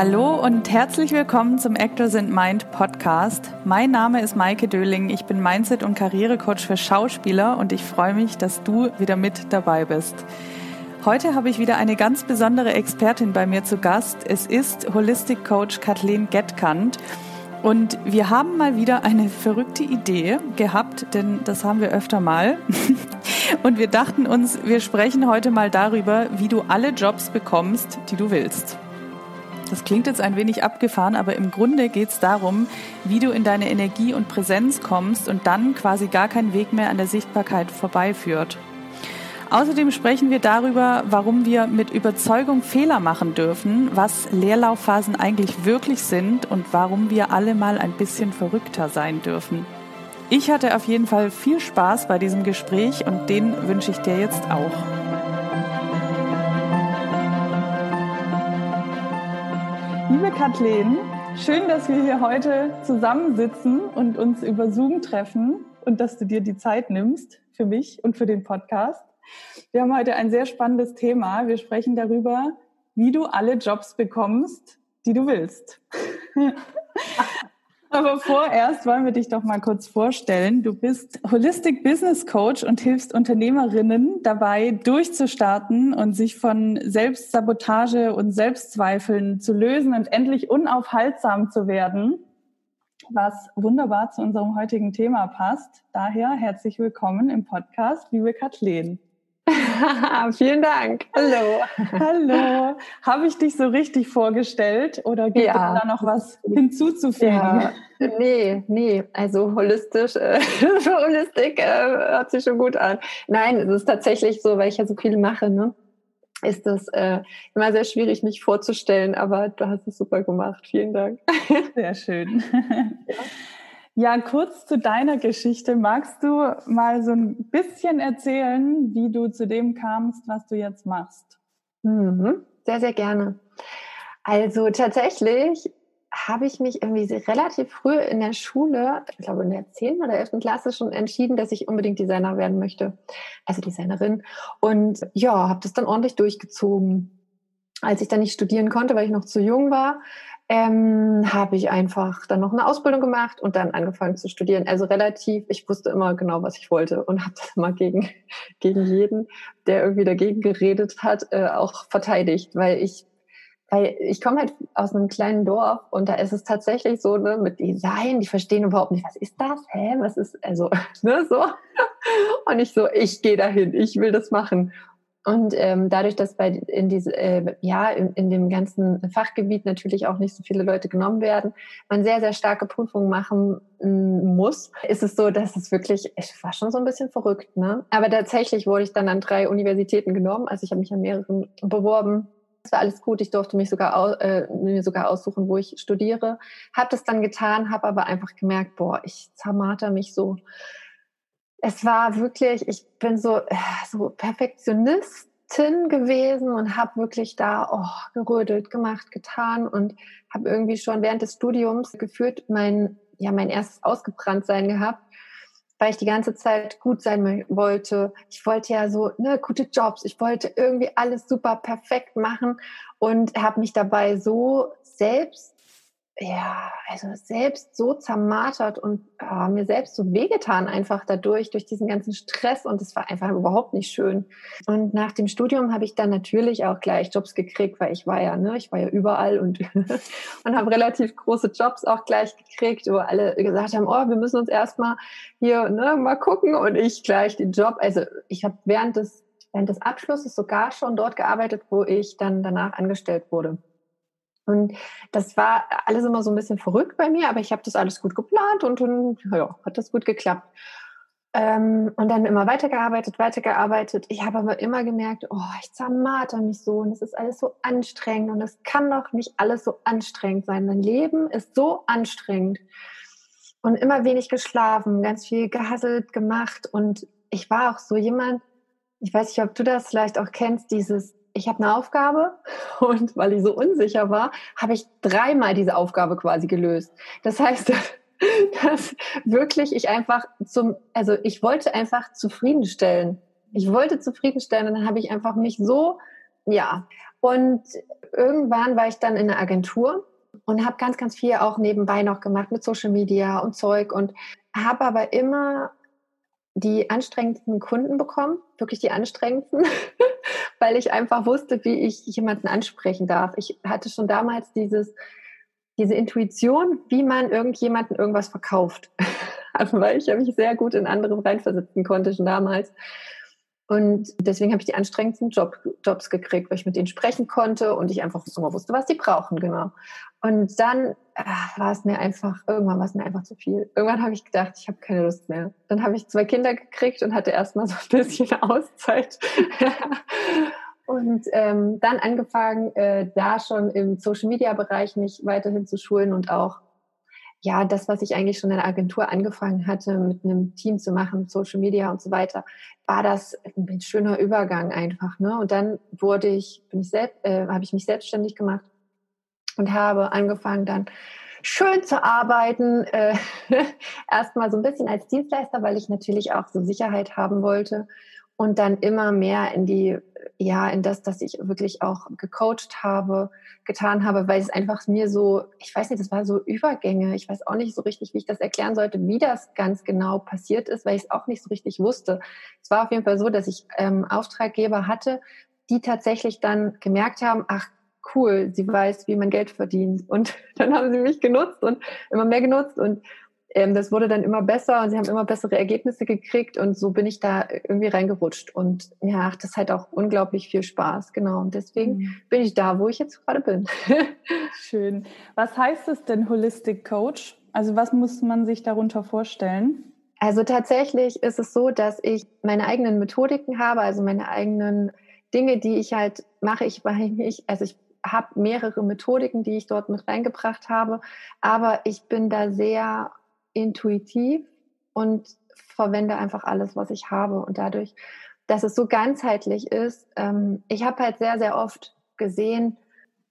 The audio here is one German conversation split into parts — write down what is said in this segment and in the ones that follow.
Hallo und herzlich willkommen zum Actors in Mind Podcast. Mein Name ist Maike Döling. Ich bin Mindset- und Karrierecoach für Schauspieler und ich freue mich, dass du wieder mit dabei bist. Heute habe ich wieder eine ganz besondere Expertin bei mir zu Gast. Es ist Holistic Coach Kathleen Gettkant. Und wir haben mal wieder eine verrückte Idee gehabt, denn das haben wir öfter mal. Und wir dachten uns, wir sprechen heute mal darüber, wie du alle Jobs bekommst, die du willst. Das klingt jetzt ein wenig abgefahren, aber im Grunde geht es darum, wie du in deine Energie und Präsenz kommst und dann quasi gar kein Weg mehr an der Sichtbarkeit vorbeiführt. Außerdem sprechen wir darüber, warum wir mit Überzeugung Fehler machen dürfen, was Leerlaufphasen eigentlich wirklich sind und warum wir alle mal ein bisschen verrückter sein dürfen. Ich hatte auf jeden Fall viel Spaß bei diesem Gespräch und den wünsche ich dir jetzt auch. Kathleen, schön, dass wir hier heute zusammensitzen und uns über Zoom treffen und dass du dir die Zeit nimmst für mich und für den Podcast. Wir haben heute ein sehr spannendes Thema. Wir sprechen darüber, wie du alle Jobs bekommst, die du willst. Aber vorerst wollen wir dich doch mal kurz vorstellen. Du bist Holistic Business Coach und hilfst Unternehmerinnen dabei, durchzustarten und sich von Selbstsabotage und Selbstzweifeln zu lösen und endlich unaufhaltsam zu werden, was wunderbar zu unserem heutigen Thema passt. Daher herzlich willkommen im Podcast, liebe Kathleen. Vielen Dank. Hallo. Hallo. Habe ich dich so richtig vorgestellt oder gibt ja. es da noch was hinzuzufügen? Ja. Nee, nee. Also holistisch, äh, Holistik äh, hört sich schon gut an. Nein, es ist tatsächlich so, weil ich ja so viel mache, ne? ist das äh, immer sehr schwierig, mich vorzustellen, aber du hast es super gemacht. Vielen Dank. Sehr schön. Ja. Ja, kurz zu deiner Geschichte. Magst du mal so ein bisschen erzählen, wie du zu dem kamst, was du jetzt machst? Mhm, sehr, sehr gerne. Also tatsächlich habe ich mich irgendwie relativ früh in der Schule, ich glaube in der 10. oder 11. Klasse schon entschieden, dass ich unbedingt Designer werden möchte. Also Designerin. Und ja, habe das dann ordentlich durchgezogen. Als ich dann nicht studieren konnte, weil ich noch zu jung war, ähm, habe ich einfach dann noch eine Ausbildung gemacht und dann angefangen zu studieren. Also relativ, ich wusste immer genau, was ich wollte und habe das immer gegen, gegen jeden, der irgendwie dagegen geredet hat, äh, auch verteidigt, weil ich weil ich komme halt aus einem kleinen Dorf und da ist es tatsächlich so, ne, mit Design, die verstehen überhaupt nicht, was ist das? Hä? Was ist, also, ne, so. Und ich so, ich gehe dahin, ich will das machen. Und ähm, dadurch, dass bei in diese, äh, ja, in, in, dem ganzen Fachgebiet natürlich auch nicht so viele Leute genommen werden, man sehr, sehr starke Prüfungen machen mm, muss, ist es so, dass es wirklich, es war schon so ein bisschen verrückt, ne? Aber tatsächlich wurde ich dann an drei Universitäten genommen, also ich habe mich an mehreren beworben. Es war alles gut, ich durfte mich sogar, äh, mir sogar aussuchen, wo ich studiere. Habe das dann getan, habe aber einfach gemerkt, boah, ich zermarter mich so es war wirklich, ich bin so, äh, so Perfektionistin gewesen und habe wirklich da oh, gerödelt, gemacht, getan und habe irgendwie schon während des Studiums geführt mein, ja, mein erstes Ausgebranntsein gehabt, weil ich die ganze Zeit gut sein wollte. Ich wollte ja so ne, gute Jobs, ich wollte irgendwie alles super perfekt machen und habe mich dabei so selbst ja, also selbst so zermartert und äh, mir selbst so wehgetan einfach dadurch, durch diesen ganzen Stress und es war einfach überhaupt nicht schön. Und nach dem Studium habe ich dann natürlich auch gleich Jobs gekriegt, weil ich war ja, ne, ich war ja überall und, und habe relativ große Jobs auch gleich gekriegt, wo alle gesagt haben, oh, wir müssen uns erstmal hier ne, mal gucken und ich gleich den Job. Also ich habe während des, während des Abschlusses sogar schon dort gearbeitet, wo ich dann danach angestellt wurde. Und das war alles immer so ein bisschen verrückt bei mir, aber ich habe das alles gut geplant und dann ja, hat das gut geklappt. Ähm, und dann immer weitergearbeitet, weitergearbeitet. Ich habe aber immer gemerkt, oh, ich zermarter mich so und es ist alles so anstrengend und es kann doch nicht alles so anstrengend sein. Mein Leben ist so anstrengend und immer wenig geschlafen, ganz viel gehasselt gemacht und ich war auch so jemand, ich weiß nicht, ob du das vielleicht auch kennst, dieses ich habe eine Aufgabe und weil ich so unsicher war, habe ich dreimal diese Aufgabe quasi gelöst. Das heißt, dass wirklich ich einfach zum, also ich wollte einfach zufriedenstellen. Ich wollte zufriedenstellen und dann habe ich einfach mich so, ja, und irgendwann war ich dann in der Agentur und habe ganz, ganz viel auch nebenbei noch gemacht mit Social Media und Zeug und habe aber immer die anstrengendsten Kunden bekommen, wirklich die anstrengendsten, weil ich einfach wusste, wie ich jemanden ansprechen darf. Ich hatte schon damals dieses, diese Intuition, wie man irgendjemanden irgendwas verkauft. Also weil ich mich sehr gut in andere reinversetzen konnte schon damals. Und deswegen habe ich die anstrengendsten Job, Jobs gekriegt, weil ich mit denen sprechen konnte und ich einfach so wusste, was die brauchen, genau. Und dann ach, war es mir einfach, irgendwann war es mir einfach zu viel. Irgendwann habe ich gedacht, ich habe keine Lust mehr. Dann habe ich zwei Kinder gekriegt und hatte erstmal so ein bisschen Auszeit. und ähm, dann angefangen, äh, da schon im Social-Media-Bereich mich weiterhin zu schulen und auch ja, das, was ich eigentlich schon in der Agentur angefangen hatte, mit einem Team zu machen, Social Media und so weiter, war das ein schöner Übergang einfach. Ne? Und dann wurde ich, bin ich selbst, äh, habe ich mich selbstständig gemacht und habe angefangen dann schön zu arbeiten. Äh, Erstmal so ein bisschen als Dienstleister, weil ich natürlich auch so Sicherheit haben wollte und dann immer mehr in die, ja, in das, dass ich wirklich auch gecoacht habe, getan habe, weil es einfach mir so, ich weiß nicht, das war so Übergänge. Ich weiß auch nicht so richtig, wie ich das erklären sollte, wie das ganz genau passiert ist, weil ich es auch nicht so richtig wusste. Es war auf jeden Fall so, dass ich ähm, Auftraggeber hatte, die tatsächlich dann gemerkt haben, ach cool, sie weiß, wie man Geld verdient. Und dann haben sie mich genutzt und immer mehr genutzt und ähm, das wurde dann immer besser und sie haben immer bessere Ergebnisse gekriegt und so bin ich da irgendwie reingerutscht und mir ja, macht das halt auch unglaublich viel Spaß, genau. Und deswegen mhm. bin ich da, wo ich jetzt gerade bin. Schön. Was heißt es denn Holistic Coach? Also was muss man sich darunter vorstellen? Also tatsächlich ist es so, dass ich meine eigenen Methodiken habe, also meine eigenen Dinge, die ich halt mache. Ich ich, also ich habe mehrere Methodiken, die ich dort mit reingebracht habe, aber ich bin da sehr intuitiv und verwende einfach alles, was ich habe. Und dadurch, dass es so ganzheitlich ist, ähm, ich habe halt sehr, sehr oft gesehen,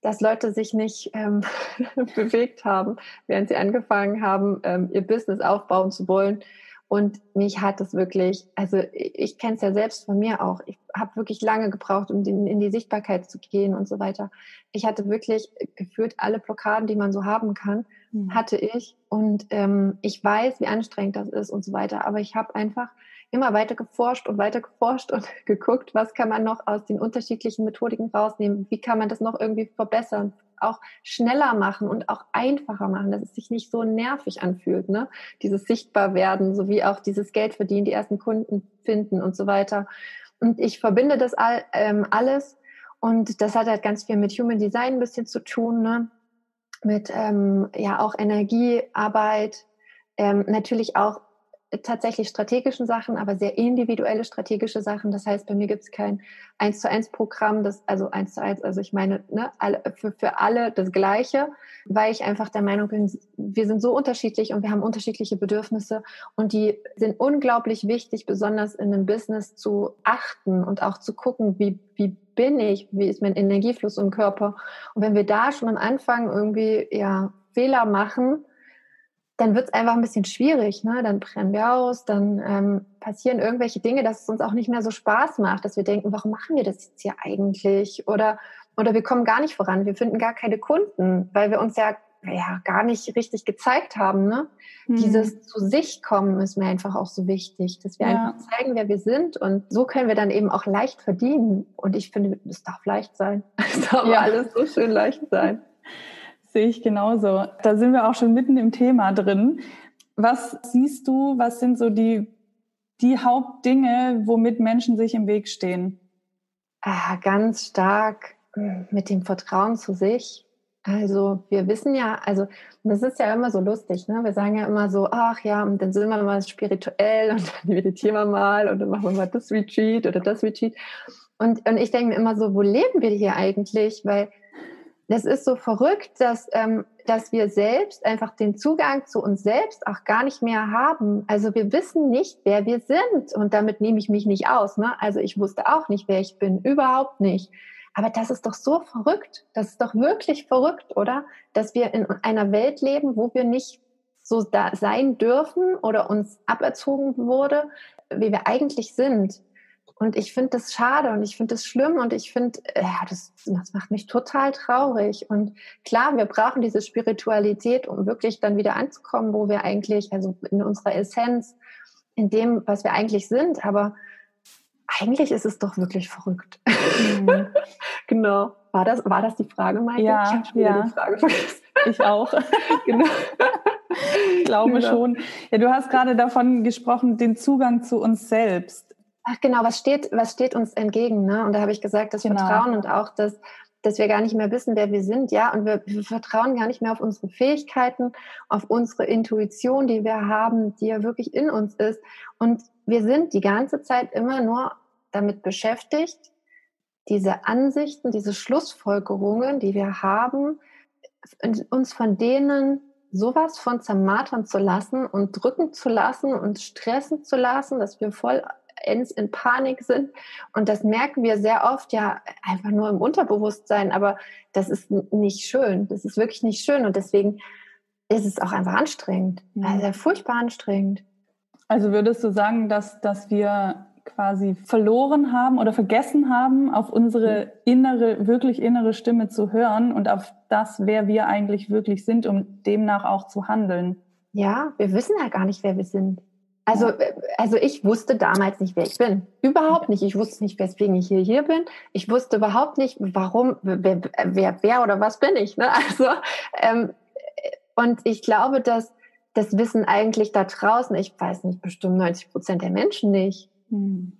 dass Leute sich nicht ähm, bewegt haben, während sie angefangen haben, ähm, ihr Business aufbauen zu wollen. Und mich hat es wirklich, also ich kenne es ja selbst von mir auch. Ich habe wirklich lange gebraucht, um in, in die Sichtbarkeit zu gehen und so weiter. Ich hatte wirklich gefühlt alle Blockaden, die man so haben kann mhm. hatte ich. Und ähm, ich weiß, wie anstrengend das ist und so weiter. Aber ich habe einfach immer weiter geforscht und weiter geforscht und geguckt, was kann man noch aus den unterschiedlichen Methodiken rausnehmen, wie kann man das noch irgendwie verbessern, auch schneller machen und auch einfacher machen, dass es sich nicht so nervig anfühlt, ne? Dieses Sichtbarwerden, sowie auch dieses Geld verdienen, die ersten Kunden finden und so weiter. Und ich verbinde das all, ähm, alles und das hat halt ganz viel mit Human Design ein bisschen zu tun, ne? mit ähm, ja auch Energiearbeit, ähm, natürlich auch tatsächlich strategischen Sachen, aber sehr individuelle strategische Sachen. Das heißt, bei mir gibt es kein eins zu eins Programm, das also eins zu eins, also ich meine ne, alle, für, für alle das Gleiche, weil ich einfach der Meinung bin, wir sind so unterschiedlich und wir haben unterschiedliche Bedürfnisse und die sind unglaublich wichtig, besonders in einem Business zu achten und auch zu gucken, wie wie bin ich, wie ist mein Energiefluss im Körper. Und wenn wir da schon am Anfang irgendwie ja Fehler machen, dann wird es einfach ein bisschen schwierig. Ne? Dann brennen wir aus, dann ähm, passieren irgendwelche Dinge, dass es uns auch nicht mehr so Spaß macht, dass wir denken, warum machen wir das jetzt hier eigentlich? Oder, oder wir kommen gar nicht voran, wir finden gar keine Kunden, weil wir uns ja, ja gar nicht richtig gezeigt haben. Ne? Mhm. Dieses zu sich kommen ist mir einfach auch so wichtig, dass wir ja. einfach zeigen, wer wir sind. Und so können wir dann eben auch leicht verdienen. Und ich finde, es darf leicht sein. Es darf ja. alles so schön leicht sein. Sehe ich genauso. Da sind wir auch schon mitten im Thema drin. Was siehst du, was sind so die, die Hauptdinge, womit Menschen sich im Weg stehen? Ah, ganz stark hm, mit dem Vertrauen zu sich. Also wir wissen ja, also das ist ja immer so lustig, ne? Wir sagen ja immer so, ach ja, und dann sind wir mal spirituell und dann meditieren wir mal und dann machen wir mal das Retreat oder das Retreat. Und, und ich denke mir immer so, wo leben wir hier eigentlich? Weil das ist so verrückt, dass, ähm, dass wir selbst einfach den Zugang zu uns selbst auch gar nicht mehr haben. Also wir wissen nicht, wer wir sind. Und damit nehme ich mich nicht aus. Ne? Also ich wusste auch nicht, wer ich bin. Überhaupt nicht. Aber das ist doch so verrückt. Das ist doch wirklich verrückt, oder? Dass wir in einer Welt leben, wo wir nicht so da sein dürfen oder uns aberzogen wurde, wie wir eigentlich sind. Und ich finde das schade und ich finde das schlimm und ich finde, äh, ja, das, das macht mich total traurig. Und klar, wir brauchen diese Spiritualität, um wirklich dann wieder anzukommen, wo wir eigentlich, also in unserer Essenz, in dem, was wir eigentlich sind. Aber eigentlich ist es doch wirklich verrückt. Mhm. genau. War das, war das die Frage, Maike? Ja, ich ja. die Frage vergessen. Ich auch. genau. Ich glaube genau. schon. Ja, du hast gerade davon gesprochen, den Zugang zu uns selbst. Ach genau, was steht, was steht uns entgegen? Ne? Und da habe ich gesagt, das genau. Vertrauen und auch das, dass wir gar nicht mehr wissen, wer wir sind, ja, und wir, wir, vertrauen gar nicht mehr auf unsere Fähigkeiten, auf unsere Intuition, die wir haben, die ja wirklich in uns ist. Und wir sind die ganze Zeit immer nur damit beschäftigt, diese Ansichten, diese Schlussfolgerungen, die wir haben, uns von denen sowas von zermartern zu lassen und drücken zu lassen und stressen zu lassen, dass wir voll in Panik sind. Und das merken wir sehr oft ja einfach nur im Unterbewusstsein, aber das ist nicht schön. Das ist wirklich nicht schön. Und deswegen ist es auch einfach anstrengend. Also furchtbar anstrengend. Also würdest du sagen, dass, dass wir quasi verloren haben oder vergessen haben, auf unsere innere, wirklich innere Stimme zu hören und auf das, wer wir eigentlich wirklich sind, um demnach auch zu handeln. Ja, wir wissen ja gar nicht, wer wir sind. Also, also ich wusste damals nicht, wer ich bin. Überhaupt nicht. Ich wusste nicht, weswegen ich hier, hier bin. Ich wusste überhaupt nicht, warum, wer, wer, wer oder was bin ich. Ne? Also, ähm, und ich glaube, dass das wissen eigentlich da draußen, ich weiß nicht, bestimmt 90 Prozent der Menschen nicht. Hm.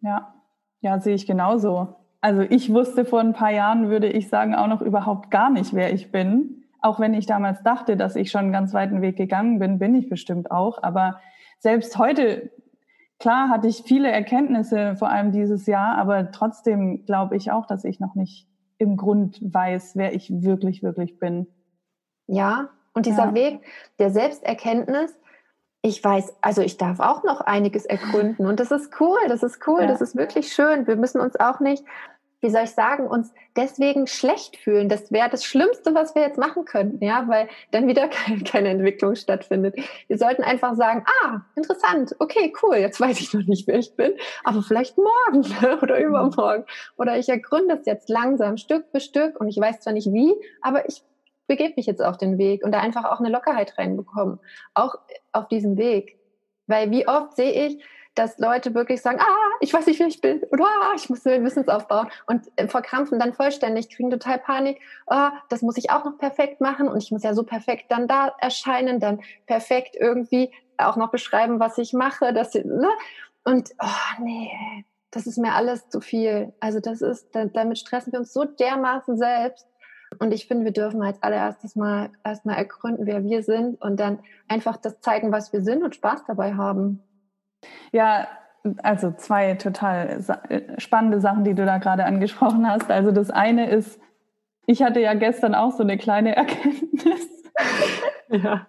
Ja, ja, sehe ich genauso. Also ich wusste vor ein paar Jahren, würde ich sagen, auch noch überhaupt gar nicht, wer ich bin. Auch wenn ich damals dachte, dass ich schon einen ganz weiten Weg gegangen bin, bin ich bestimmt auch. Aber selbst heute, klar hatte ich viele Erkenntnisse, vor allem dieses Jahr, aber trotzdem glaube ich auch, dass ich noch nicht im Grund weiß, wer ich wirklich, wirklich bin. Ja, und dieser ja. Weg der Selbsterkenntnis, ich weiß, also ich darf auch noch einiges ergründen und das ist cool, das ist cool, ja. das ist wirklich schön. Wir müssen uns auch nicht, wie soll ich sagen, uns deswegen schlecht fühlen. Das wäre das Schlimmste, was wir jetzt machen könnten, ja, weil dann wieder keine, keine Entwicklung stattfindet. Wir sollten einfach sagen, ah, interessant, okay, cool, jetzt weiß ich noch nicht, wer ich bin, aber vielleicht morgen oder mhm. übermorgen. Oder ich ergründe es jetzt langsam, Stück für Stück und ich weiß zwar nicht wie, aber ich begebe mich jetzt auf den Weg und da einfach auch eine Lockerheit reinbekommen, auch auf diesem Weg. Weil wie oft sehe ich, dass Leute wirklich sagen, ah, ich weiß nicht, wer ich bin oder ah, ich muss einen Wissensaufbau und äh, verkrampfen dann vollständig, kriegen total Panik, ah, das muss ich auch noch perfekt machen und ich muss ja so perfekt dann da erscheinen, dann perfekt irgendwie auch noch beschreiben, was ich mache, dass, ne? und oh, nee, das ist mir alles zu viel. Also das ist, damit stressen wir uns so dermaßen selbst und ich finde, wir dürfen als allererstes mal erstmal ergründen, wer wir sind und dann einfach das zeigen, was wir sind und Spaß dabei haben. Ja, also zwei total spannende Sachen, die du da gerade angesprochen hast. Also das eine ist, ich hatte ja gestern auch so eine kleine Erkenntnis. ja.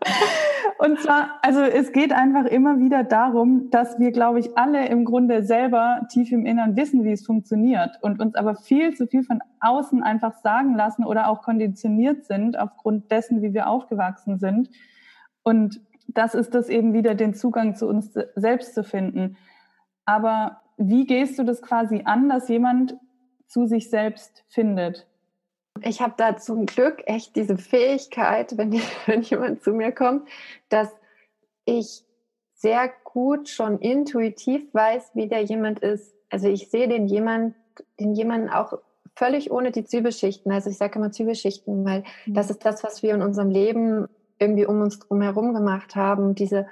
Und zwar, also es geht einfach immer wieder darum, dass wir, glaube ich, alle im Grunde selber tief im Innern wissen, wie es funktioniert und uns aber viel zu viel von außen einfach sagen lassen oder auch konditioniert sind aufgrund dessen, wie wir aufgewachsen sind. Und das ist das eben wieder, den Zugang zu uns selbst zu finden. Aber wie gehst du das quasi an, dass jemand zu sich selbst findet? Ich habe da zum Glück echt diese Fähigkeit, wenn, die, wenn jemand zu mir kommt, dass ich sehr gut schon intuitiv weiß, wie der jemand ist. Also ich sehe den jemand, den jemanden auch völlig ohne die Zwiebelschichten. Also ich sage immer Zwiebelschichten, weil mhm. das ist das, was wir in unserem Leben irgendwie um uns drum herum gemacht haben. Diese,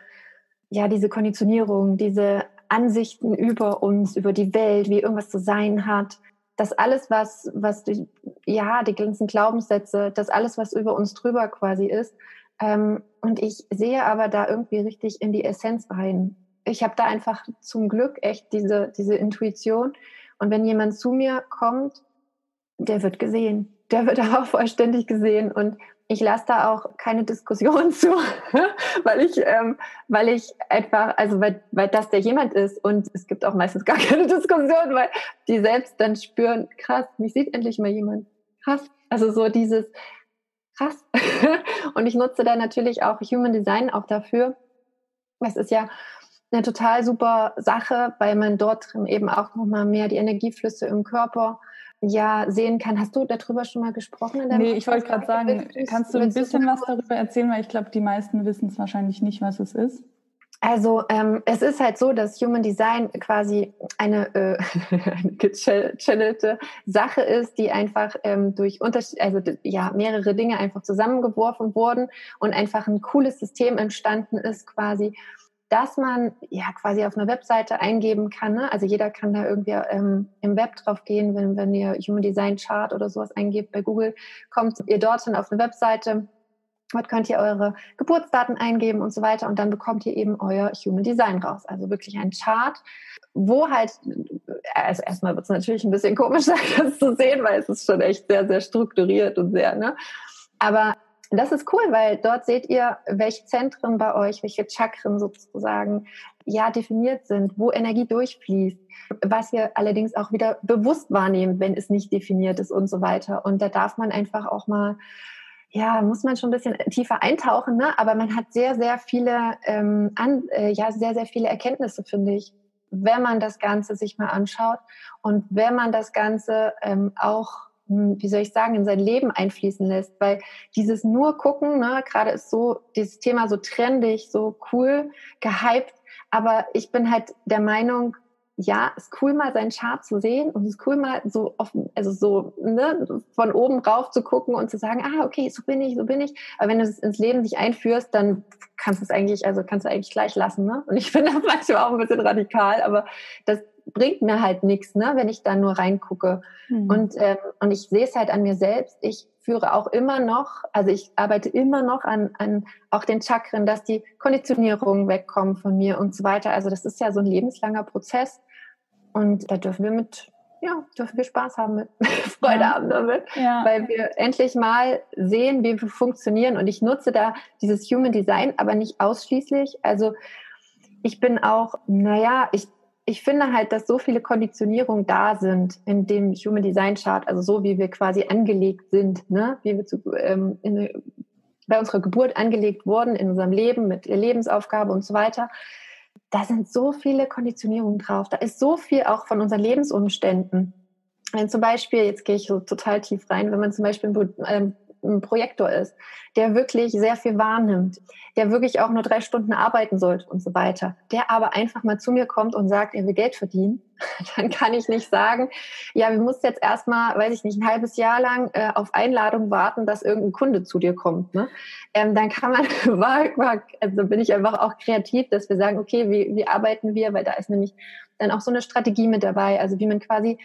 ja, diese Konditionierung, diese Ansichten über uns, über die Welt, wie irgendwas zu sein hat das alles, was, was die, ja, die ganzen Glaubenssätze, das alles, was über uns drüber quasi ist. Ähm, und ich sehe aber da irgendwie richtig in die Essenz rein. Ich habe da einfach zum Glück echt diese, diese Intuition. Und wenn jemand zu mir kommt, der wird gesehen. Der wird auch vollständig gesehen. Und ich lasse da auch keine Diskussion zu, weil ich, ähm, weil ich einfach, also weil, weil das der jemand ist und es gibt auch meistens gar keine Diskussion, weil die selbst dann spüren, krass, mich sieht endlich mal jemand, krass. Also so dieses krass. und ich nutze da natürlich auch Human Design auch dafür. Es ist ja eine total super Sache, weil man dort eben auch nochmal mehr die Energieflüsse im Körper ja sehen kann. Hast du darüber schon mal gesprochen? In nee, ich wollte gerade sagen, kannst du ein bisschen was darüber erzählen, weil ich glaube, die meisten wissen es wahrscheinlich nicht, was es ist. Also ähm, es ist halt so, dass Human Design quasi eine äh, gechannelte Sache ist, die einfach ähm, durch Unterschied, also ja mehrere Dinge einfach zusammengeworfen wurden und einfach ein cooles System entstanden ist, quasi, dass man ja quasi auf einer Webseite eingeben kann. Ne? Also jeder kann da irgendwie ähm, im Web drauf gehen, wenn, wenn ihr Human Design Chart oder sowas eingebt bei Google, kommt ihr dorthin auf eine Webseite Dort könnt ihr eure Geburtsdaten eingeben und so weiter und dann bekommt ihr eben euer Human Design raus. Also wirklich ein Chart, wo halt, also erstmal wird es natürlich ein bisschen komisch sein, das zu sehen, weil es ist schon echt sehr, sehr strukturiert und sehr, ne? Aber das ist cool, weil dort seht ihr, welche Zentren bei euch, welche Chakren sozusagen ja definiert sind, wo Energie durchfließt, was ihr allerdings auch wieder bewusst wahrnehmt, wenn es nicht definiert ist und so weiter. Und da darf man einfach auch mal ja, muss man schon ein bisschen tiefer eintauchen, ne? aber man hat sehr, sehr viele, ähm, an, äh, ja, sehr, sehr viele Erkenntnisse, finde ich, wenn man das Ganze sich mal anschaut und wenn man das Ganze ähm, auch, wie soll ich sagen, in sein Leben einfließen lässt, weil dieses nur gucken, ne, gerade ist so dieses Thema so trendig, so cool, gehypt, aber ich bin halt der Meinung, ja, ist cool mal seinen Chart zu sehen und es ist cool mal so offen, also so ne, von oben rauf zu gucken und zu sagen, ah, okay, so bin ich, so bin ich. Aber wenn du es ins Leben dich einführst, dann kannst du es eigentlich, also kannst du eigentlich gleich lassen. Ne? Und ich finde das manchmal auch ein bisschen radikal, aber das bringt mir halt nichts, ne, wenn ich da nur reingucke. Mhm. Und, ähm, und ich sehe es halt an mir selbst. Ich führe auch immer noch, also ich arbeite immer noch an, an auch den Chakren, dass die Konditionierungen wegkommen von mir und so weiter. Also das ist ja so ein lebenslanger Prozess. Und da dürfen wir mit, ja, dürfen wir Spaß haben mit, Freude ja. haben damit, ja. weil wir endlich mal sehen, wie wir funktionieren. Und ich nutze da dieses Human Design, aber nicht ausschließlich. Also ich bin auch, naja, ich, ich finde halt, dass so viele Konditionierungen da sind in dem Human Design Chart, also so wie wir quasi angelegt sind, ne? wie wir zu, ähm, in, bei unserer Geburt angelegt wurden in unserem Leben mit Lebensaufgabe und so weiter da sind so viele Konditionierungen drauf. Da ist so viel auch von unseren Lebensumständen. Wenn zum Beispiel, jetzt gehe ich so total tief rein, wenn man zum Beispiel ähm, ein Projektor ist, der wirklich sehr viel wahrnimmt, der wirklich auch nur drei Stunden arbeiten sollte und so weiter, der aber einfach mal zu mir kommt und sagt, er will Geld verdienen, dann kann ich nicht sagen, ja, wir musst jetzt erstmal, weiß ich nicht, ein halbes Jahr lang äh, auf Einladung warten, dass irgendein Kunde zu dir kommt. Ne? Ähm, dann kann man, also bin ich einfach auch kreativ, dass wir sagen, okay, wie, wie arbeiten wir, weil da ist nämlich dann auch so eine Strategie mit dabei, also wie man quasi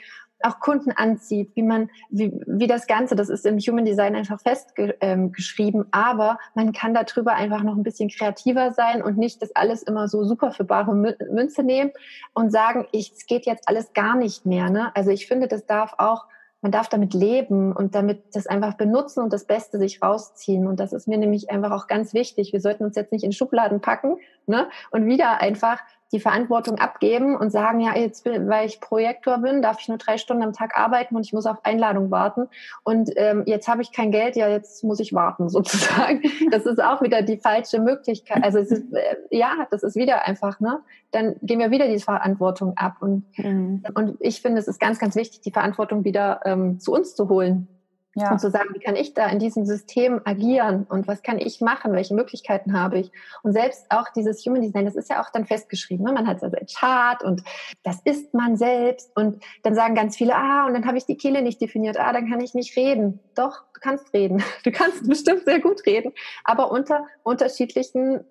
auch Kunden anzieht, wie man, wie, wie das Ganze, das ist im Human Design einfach festgeschrieben, ähm, aber man kann darüber einfach noch ein bisschen kreativer sein und nicht das alles immer so super für bare Münze nehmen und sagen, es geht jetzt alles gar nicht mehr. Ne? Also ich finde, das darf auch man darf damit leben und damit das einfach benutzen und das Beste sich rausziehen. Und das ist mir nämlich einfach auch ganz wichtig. Wir sollten uns jetzt nicht in Schubladen packen ne? und wieder einfach die Verantwortung abgeben und sagen, ja, jetzt, weil ich Projektor bin, darf ich nur drei Stunden am Tag arbeiten und ich muss auf Einladung warten. Und ähm, jetzt habe ich kein Geld, ja, jetzt muss ich warten, sozusagen. Das ist auch wieder die falsche Möglichkeit. Also es ist, äh, ja, das ist wieder einfach, ne? Dann gehen wir wieder die Verantwortung ab. Und, mhm. und ich finde, es ist ganz, ganz wichtig, die Verantwortung wieder ähm, zu uns zu holen. Ja. Und zu sagen, wie kann ich da in diesem System agieren und was kann ich machen, welche Möglichkeiten habe ich. Und selbst auch dieses Human Design, das ist ja auch dann festgeschrieben. Ne? Man hat also ein Chart und das ist man selbst. Und dann sagen ganz viele, ah, und dann habe ich die Kehle nicht definiert, ah, dann kann ich nicht reden. Doch, du kannst reden. Du kannst bestimmt sehr gut reden, aber unter unterschiedlichen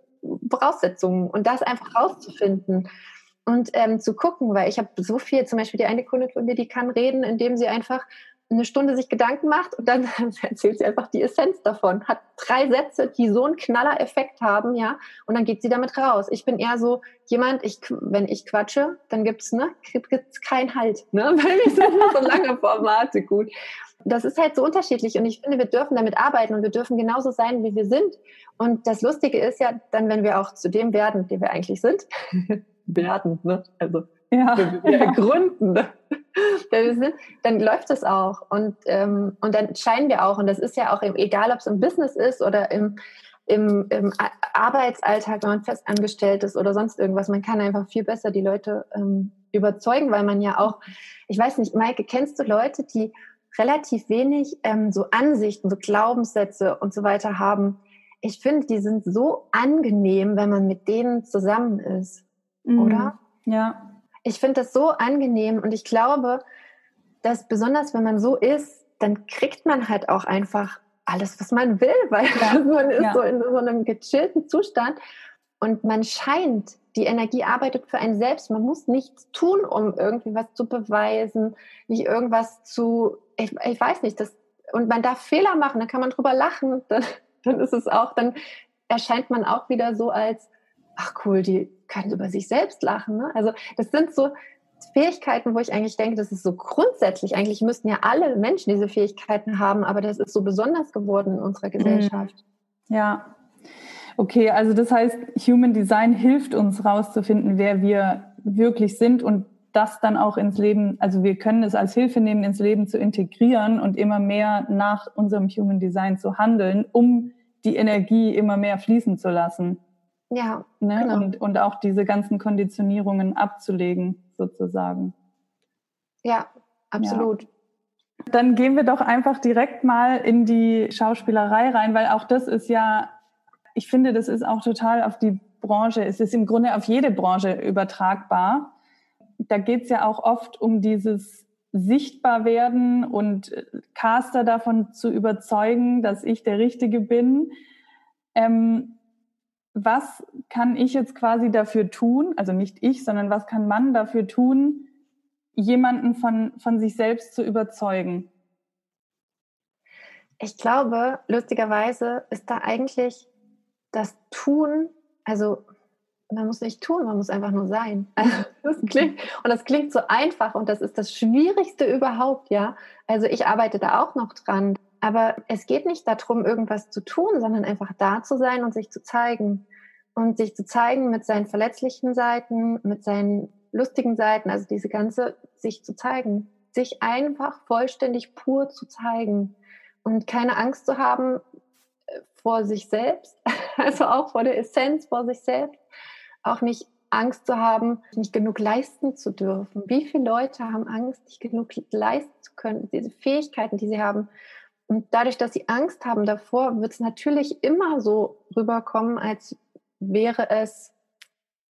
Voraussetzungen. Und das einfach rauszufinden und ähm, zu gucken, weil ich habe so viel, zum Beispiel die eine Kundin von mir, die kann reden, indem sie einfach eine Stunde sich Gedanken macht und dann erzählt sie einfach die Essenz davon. Hat drei Sätze, die so einen Knaller-Effekt haben, ja, und dann geht sie damit raus. Ich bin eher so jemand, ich, wenn ich quatsche, dann gibt's ne, gibt's keinen Halt, ne, weil ich sind so lange Formate gut. Das ist halt so unterschiedlich und ich finde, wir dürfen damit arbeiten und wir dürfen genauso sein, wie wir sind. Und das Lustige ist ja dann, wenn wir auch zu dem werden, der wir eigentlich sind, werden, ne, also ja. wenn wir gründen, ne? Dann läuft es auch und, ähm, und dann scheinen wir auch, und das ist ja auch egal, ob es im Business ist oder im, im, im Arbeitsalltag, wenn man festangestellt ist oder sonst irgendwas. Man kann einfach viel besser die Leute ähm, überzeugen, weil man ja auch, ich weiß nicht, Maike, kennst du Leute, die relativ wenig ähm, so Ansichten, so Glaubenssätze und so weiter haben? Ich finde, die sind so angenehm, wenn man mit denen zusammen ist, mhm. oder? Ja. Ich finde das so angenehm und ich glaube, dass besonders wenn man so ist, dann kriegt man halt auch einfach alles, was man will, weil ja. man ist ja. so in so einem gechillten Zustand und man scheint, die Energie arbeitet für einen selbst. Man muss nichts tun, um irgendwie was zu beweisen, nicht irgendwas zu, ich, ich weiß nicht, das, und man darf Fehler machen, dann kann man drüber lachen, dann, dann ist es auch, dann erscheint man auch wieder so als, ach cool, die können über sich selbst lachen. Ne? Also das sind so, Fähigkeiten, wo ich eigentlich denke, das ist so grundsätzlich, eigentlich müssten ja alle Menschen diese Fähigkeiten haben, aber das ist so besonders geworden in unserer mhm. Gesellschaft. Ja. Okay, also das heißt, Human Design hilft uns rauszufinden, wer wir wirklich sind und das dann auch ins Leben, also wir können es als Hilfe nehmen, ins Leben zu integrieren und immer mehr nach unserem Human Design zu handeln, um die Energie immer mehr fließen zu lassen. Ja. Ne? Genau. Und, und auch diese ganzen Konditionierungen abzulegen sozusagen. Ja, absolut. Ja. Dann gehen wir doch einfach direkt mal in die Schauspielerei rein, weil auch das ist ja, ich finde, das ist auch total auf die Branche, es ist im Grunde auf jede Branche übertragbar. Da geht es ja auch oft um dieses Sichtbarwerden und Caster davon zu überzeugen, dass ich der Richtige bin. Ähm, was kann ich jetzt quasi dafür tun, also nicht ich, sondern was kann man dafür tun, jemanden von, von sich selbst zu überzeugen? Ich glaube, lustigerweise ist da eigentlich das Tun, also man muss nicht tun, man muss einfach nur sein. Das klingt, und das klingt so einfach und das ist das Schwierigste überhaupt, ja. Also ich arbeite da auch noch dran. Aber es geht nicht darum, irgendwas zu tun, sondern einfach da zu sein und sich zu zeigen. Und sich zu zeigen mit seinen verletzlichen Seiten, mit seinen lustigen Seiten, also diese ganze, sich zu zeigen. Sich einfach vollständig pur zu zeigen. Und keine Angst zu haben äh, vor sich selbst, also auch vor der Essenz, vor sich selbst. Auch nicht Angst zu haben, nicht genug leisten zu dürfen. Wie viele Leute haben Angst, nicht genug leisten zu können, diese Fähigkeiten, die sie haben. Und dadurch, dass sie Angst haben davor, wird es natürlich immer so rüberkommen, als wäre es,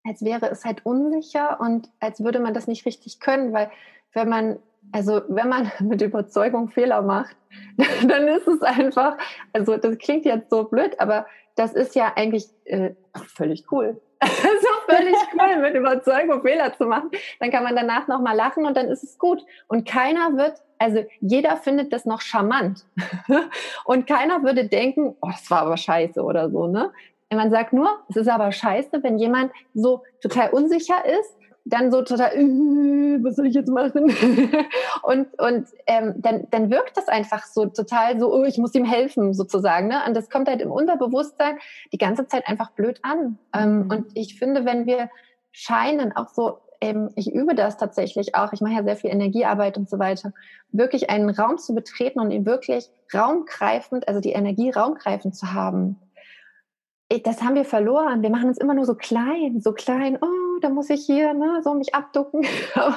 als wäre es halt unsicher und als würde man das nicht richtig können, weil wenn man, also wenn man mit Überzeugung Fehler macht, dann ist es einfach, also das klingt jetzt so blöd, aber das ist ja eigentlich äh, völlig cool. so völlig cool, mit Überzeugung Fehler zu machen. Dann kann man danach nochmal lachen und dann ist es gut. Und keiner wird also jeder findet das noch charmant. und keiner würde denken, oh, das war aber scheiße oder so, ne? Man sagt nur, es ist aber scheiße, wenn jemand so total unsicher ist, dann so total, äh, was soll ich jetzt machen? und und ähm, dann, dann wirkt das einfach so total so, oh, ich muss ihm helfen sozusagen. Ne? Und das kommt halt im Unterbewusstsein die ganze Zeit einfach blöd an. Ähm, mhm. Und ich finde, wenn wir scheinen, auch so ähm, ich übe das tatsächlich auch, ich mache ja sehr viel Energiearbeit und so weiter, wirklich einen Raum zu betreten und ihn wirklich raumgreifend, also die Energie raumgreifend zu haben. Das haben wir verloren. Wir machen uns immer nur so klein, so klein, oh, da muss ich hier ne, so mich abducken. Aber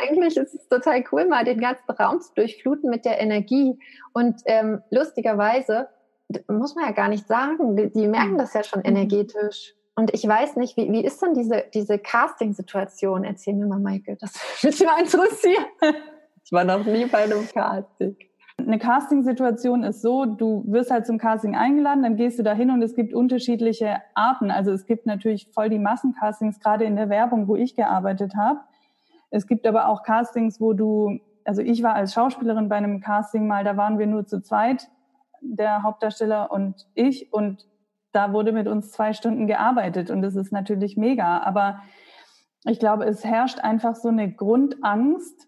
eigentlich ist es total cool, mal den ganzen Raum zu durchfluten mit der Energie. Und ähm, lustigerweise, muss man ja gar nicht sagen, die, die merken das ja schon mhm. energetisch. Und ich weiß nicht, wie, wie ist denn diese, diese Casting-Situation? Erzähl mir mal, Michael, das würde mich mal interessieren. Ich war noch nie bei einem Casting. Eine Casting-Situation ist so, du wirst halt zum Casting eingeladen, dann gehst du da hin und es gibt unterschiedliche Arten. Also es gibt natürlich voll die Massencastings, gerade in der Werbung, wo ich gearbeitet habe. Es gibt aber auch Castings, wo du, also ich war als Schauspielerin bei einem Casting mal, da waren wir nur zu zweit, der Hauptdarsteller und ich und da wurde mit uns zwei Stunden gearbeitet und das ist natürlich mega. Aber ich glaube, es herrscht einfach so eine Grundangst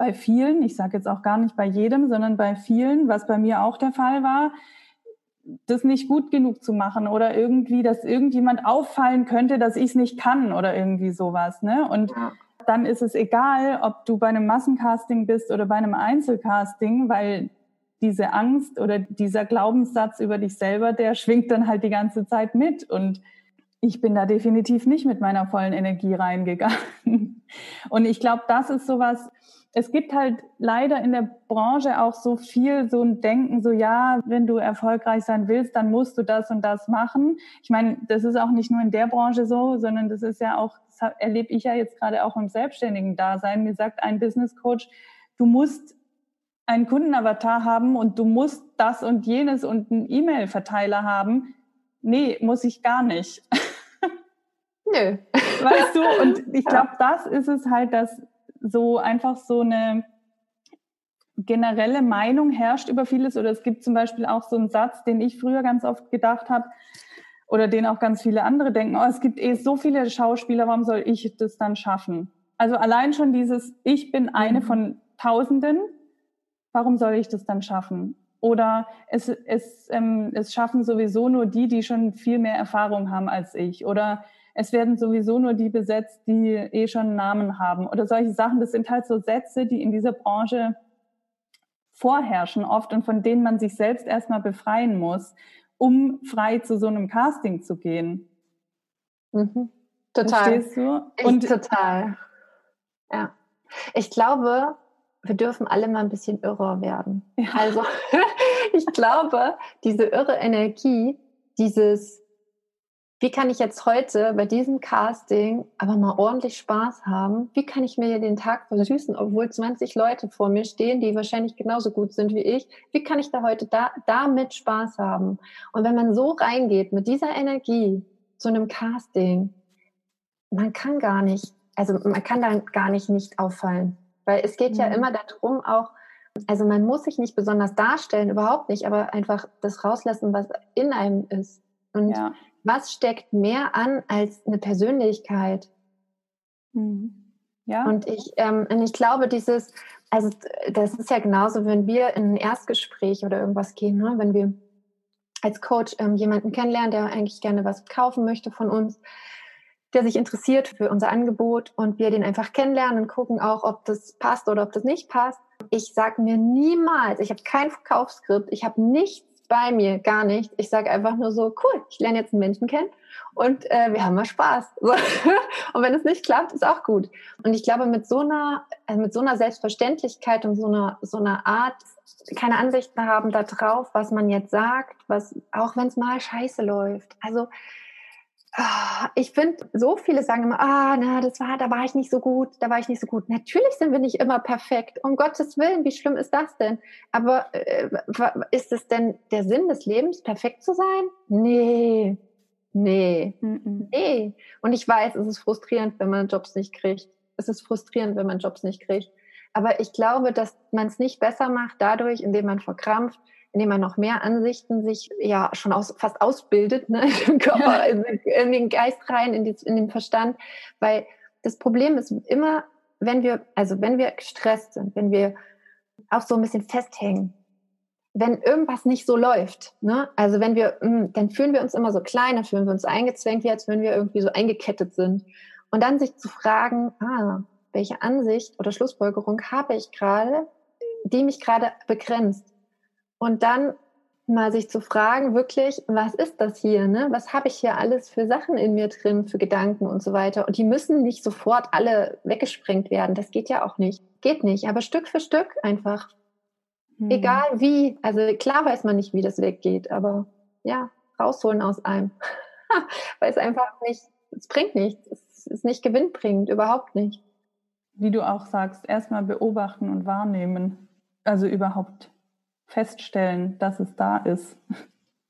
bei vielen, ich sage jetzt auch gar nicht bei jedem, sondern bei vielen, was bei mir auch der Fall war, das nicht gut genug zu machen oder irgendwie, dass irgendjemand auffallen könnte, dass ich es nicht kann oder irgendwie sowas. Ne? Und dann ist es egal, ob du bei einem Massencasting bist oder bei einem Einzelcasting, weil diese Angst oder dieser Glaubenssatz über dich selber, der schwingt dann halt die ganze Zeit mit. Und ich bin da definitiv nicht mit meiner vollen Energie reingegangen. Und ich glaube, das ist sowas, es gibt halt leider in der Branche auch so viel so ein Denken, so ja, wenn du erfolgreich sein willst, dann musst du das und das machen. Ich meine, das ist auch nicht nur in der Branche so, sondern das ist ja auch, das erlebe ich ja jetzt gerade auch im selbstständigen Dasein. Mir sagt ein Business Coach, du musst einen Kundenavatar haben und du musst das und jenes und einen E-Mail-Verteiler haben. Nee, muss ich gar nicht. Nö. Weißt du, und ich glaube, das ist es halt, dass so einfach so eine generelle Meinung herrscht über vieles. Oder es gibt zum Beispiel auch so einen Satz, den ich früher ganz oft gedacht habe, oder den auch ganz viele andere denken, oh, es gibt eh so viele Schauspieler, warum soll ich das dann schaffen? Also allein schon dieses, ich bin eine mhm. von Tausenden, warum soll ich das dann schaffen? Oder es, es, ähm, es schaffen sowieso nur die, die schon viel mehr Erfahrung haben als ich. Oder es werden sowieso nur die besetzt, die eh schon einen Namen haben. Oder solche Sachen. Das sind halt so Sätze, die in dieser Branche vorherrschen oft und von denen man sich selbst erstmal befreien muss, um frei zu so einem Casting zu gehen. Mhm. Total. Verstehst du? Und total. Ja. Ich glaube, wir dürfen alle mal ein bisschen irrer werden. Ja. Also ich glaube, diese irre Energie, dieses, wie kann ich jetzt heute bei diesem Casting aber mal ordentlich Spaß haben? Wie kann ich mir den Tag versüßen, obwohl 20 Leute vor mir stehen, die wahrscheinlich genauso gut sind wie ich? Wie kann ich da heute da, damit Spaß haben? Und wenn man so reingeht mit dieser Energie zu einem Casting, man kann gar nicht, also man kann dann gar nicht nicht auffallen. Weil es geht mhm. ja immer darum, auch, also man muss sich nicht besonders darstellen, überhaupt nicht, aber einfach das rauslassen, was in einem ist. Und ja. Was steckt mehr an als eine Persönlichkeit? Mhm. Ja. Und ich, ähm, und ich glaube, dieses, also das ist ja genauso, wenn wir in ein Erstgespräch oder irgendwas gehen, ne? wenn wir als Coach ähm, jemanden kennenlernen, der eigentlich gerne was kaufen möchte von uns, der sich interessiert für unser Angebot und wir den einfach kennenlernen und gucken auch, ob das passt oder ob das nicht passt. Ich sage mir niemals, ich habe kein Verkaufsskript, ich habe nichts bei mir, gar nicht. Ich sage einfach nur so, cool, ich lerne jetzt einen Menschen kennen und äh, wir haben mal Spaß. So. und wenn es nicht klappt, ist auch gut. Und ich glaube, mit so einer, also mit so einer Selbstverständlichkeit und so einer, so einer Art, keine Ansichten haben darauf, was man jetzt sagt, was, auch wenn es mal scheiße läuft. Also ich finde, so viele sagen immer, ah, na, das war, da war ich nicht so gut, da war ich nicht so gut. Natürlich sind wir nicht immer perfekt. Um Gottes Willen, wie schlimm ist das denn? Aber äh, ist es denn der Sinn des Lebens, perfekt zu sein? Nee, nee, mm nee. Und ich weiß, es ist frustrierend, wenn man Jobs nicht kriegt. Es ist frustrierend, wenn man Jobs nicht kriegt. Aber ich glaube, dass man es nicht besser macht dadurch, indem man verkrampft, indem man noch mehr Ansichten sich ja schon aus, fast ausbildet, ne, im Körper, in, in, den Geist rein, in, die, in den Verstand. Weil das Problem ist immer, wenn wir, also wenn wir gestresst sind, wenn wir auch so ein bisschen festhängen, wenn irgendwas nicht so läuft, ne? also wenn wir, hm, dann fühlen wir uns immer so klein, dann fühlen wir uns eingezwängt, wie als wenn wir irgendwie so eingekettet sind. Und dann sich zu fragen, ah, welche Ansicht oder Schlussfolgerung habe ich gerade, die mich gerade begrenzt? Und dann mal sich zu fragen, wirklich, was ist das hier? Ne? Was habe ich hier alles für Sachen in mir drin, für Gedanken und so weiter? Und die müssen nicht sofort alle weggesprengt werden. Das geht ja auch nicht. Geht nicht. Aber Stück für Stück einfach. Hm. Egal wie. Also klar weiß man nicht, wie das weggeht, aber ja, rausholen aus einem. Weil es einfach nicht, es bringt nichts. Es ist nicht gewinnbringend, überhaupt nicht. Wie du auch sagst, erstmal beobachten und wahrnehmen. Also überhaupt feststellen, dass es da ist.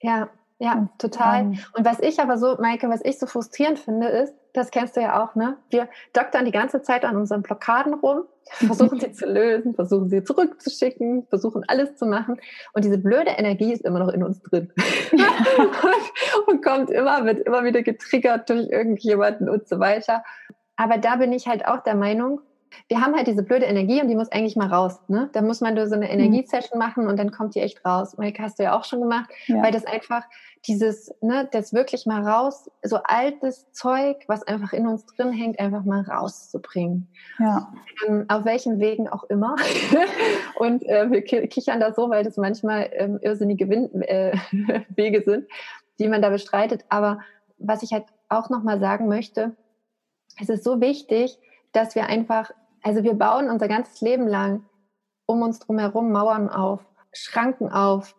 Ja, ja, total. Und was ich aber so, Maike, was ich so frustrierend finde, ist, das kennst du ja auch, ne? Wir doktern die ganze Zeit an unseren Blockaden rum, versuchen sie zu lösen, versuchen sie zurückzuschicken, versuchen alles zu machen. Und diese blöde Energie ist immer noch in uns drin. und, und kommt immer, wird immer wieder getriggert durch irgendjemanden und so weiter. Aber da bin ich halt auch der Meinung, Wir haben halt diese blöde Energie und die muss eigentlich mal raus. Ne? Da muss man so eine mhm. Energiesession machen und dann kommt die echt raus. Maike, hast du ja auch schon gemacht, ja. weil das einfach dieses, ne, das wirklich mal raus, so altes Zeug, was einfach in uns drin hängt, einfach mal rauszubringen. Ja. Ähm, auf welchen Wegen auch immer. und äh, wir kichern da so, weil das manchmal ähm, irrsinnige Wind, äh, Wege sind, die man da bestreitet. Aber was ich halt auch nochmal sagen möchte, es ist so wichtig, dass wir einfach, also wir bauen unser ganzes Leben lang um uns drumherum Mauern auf, Schranken auf,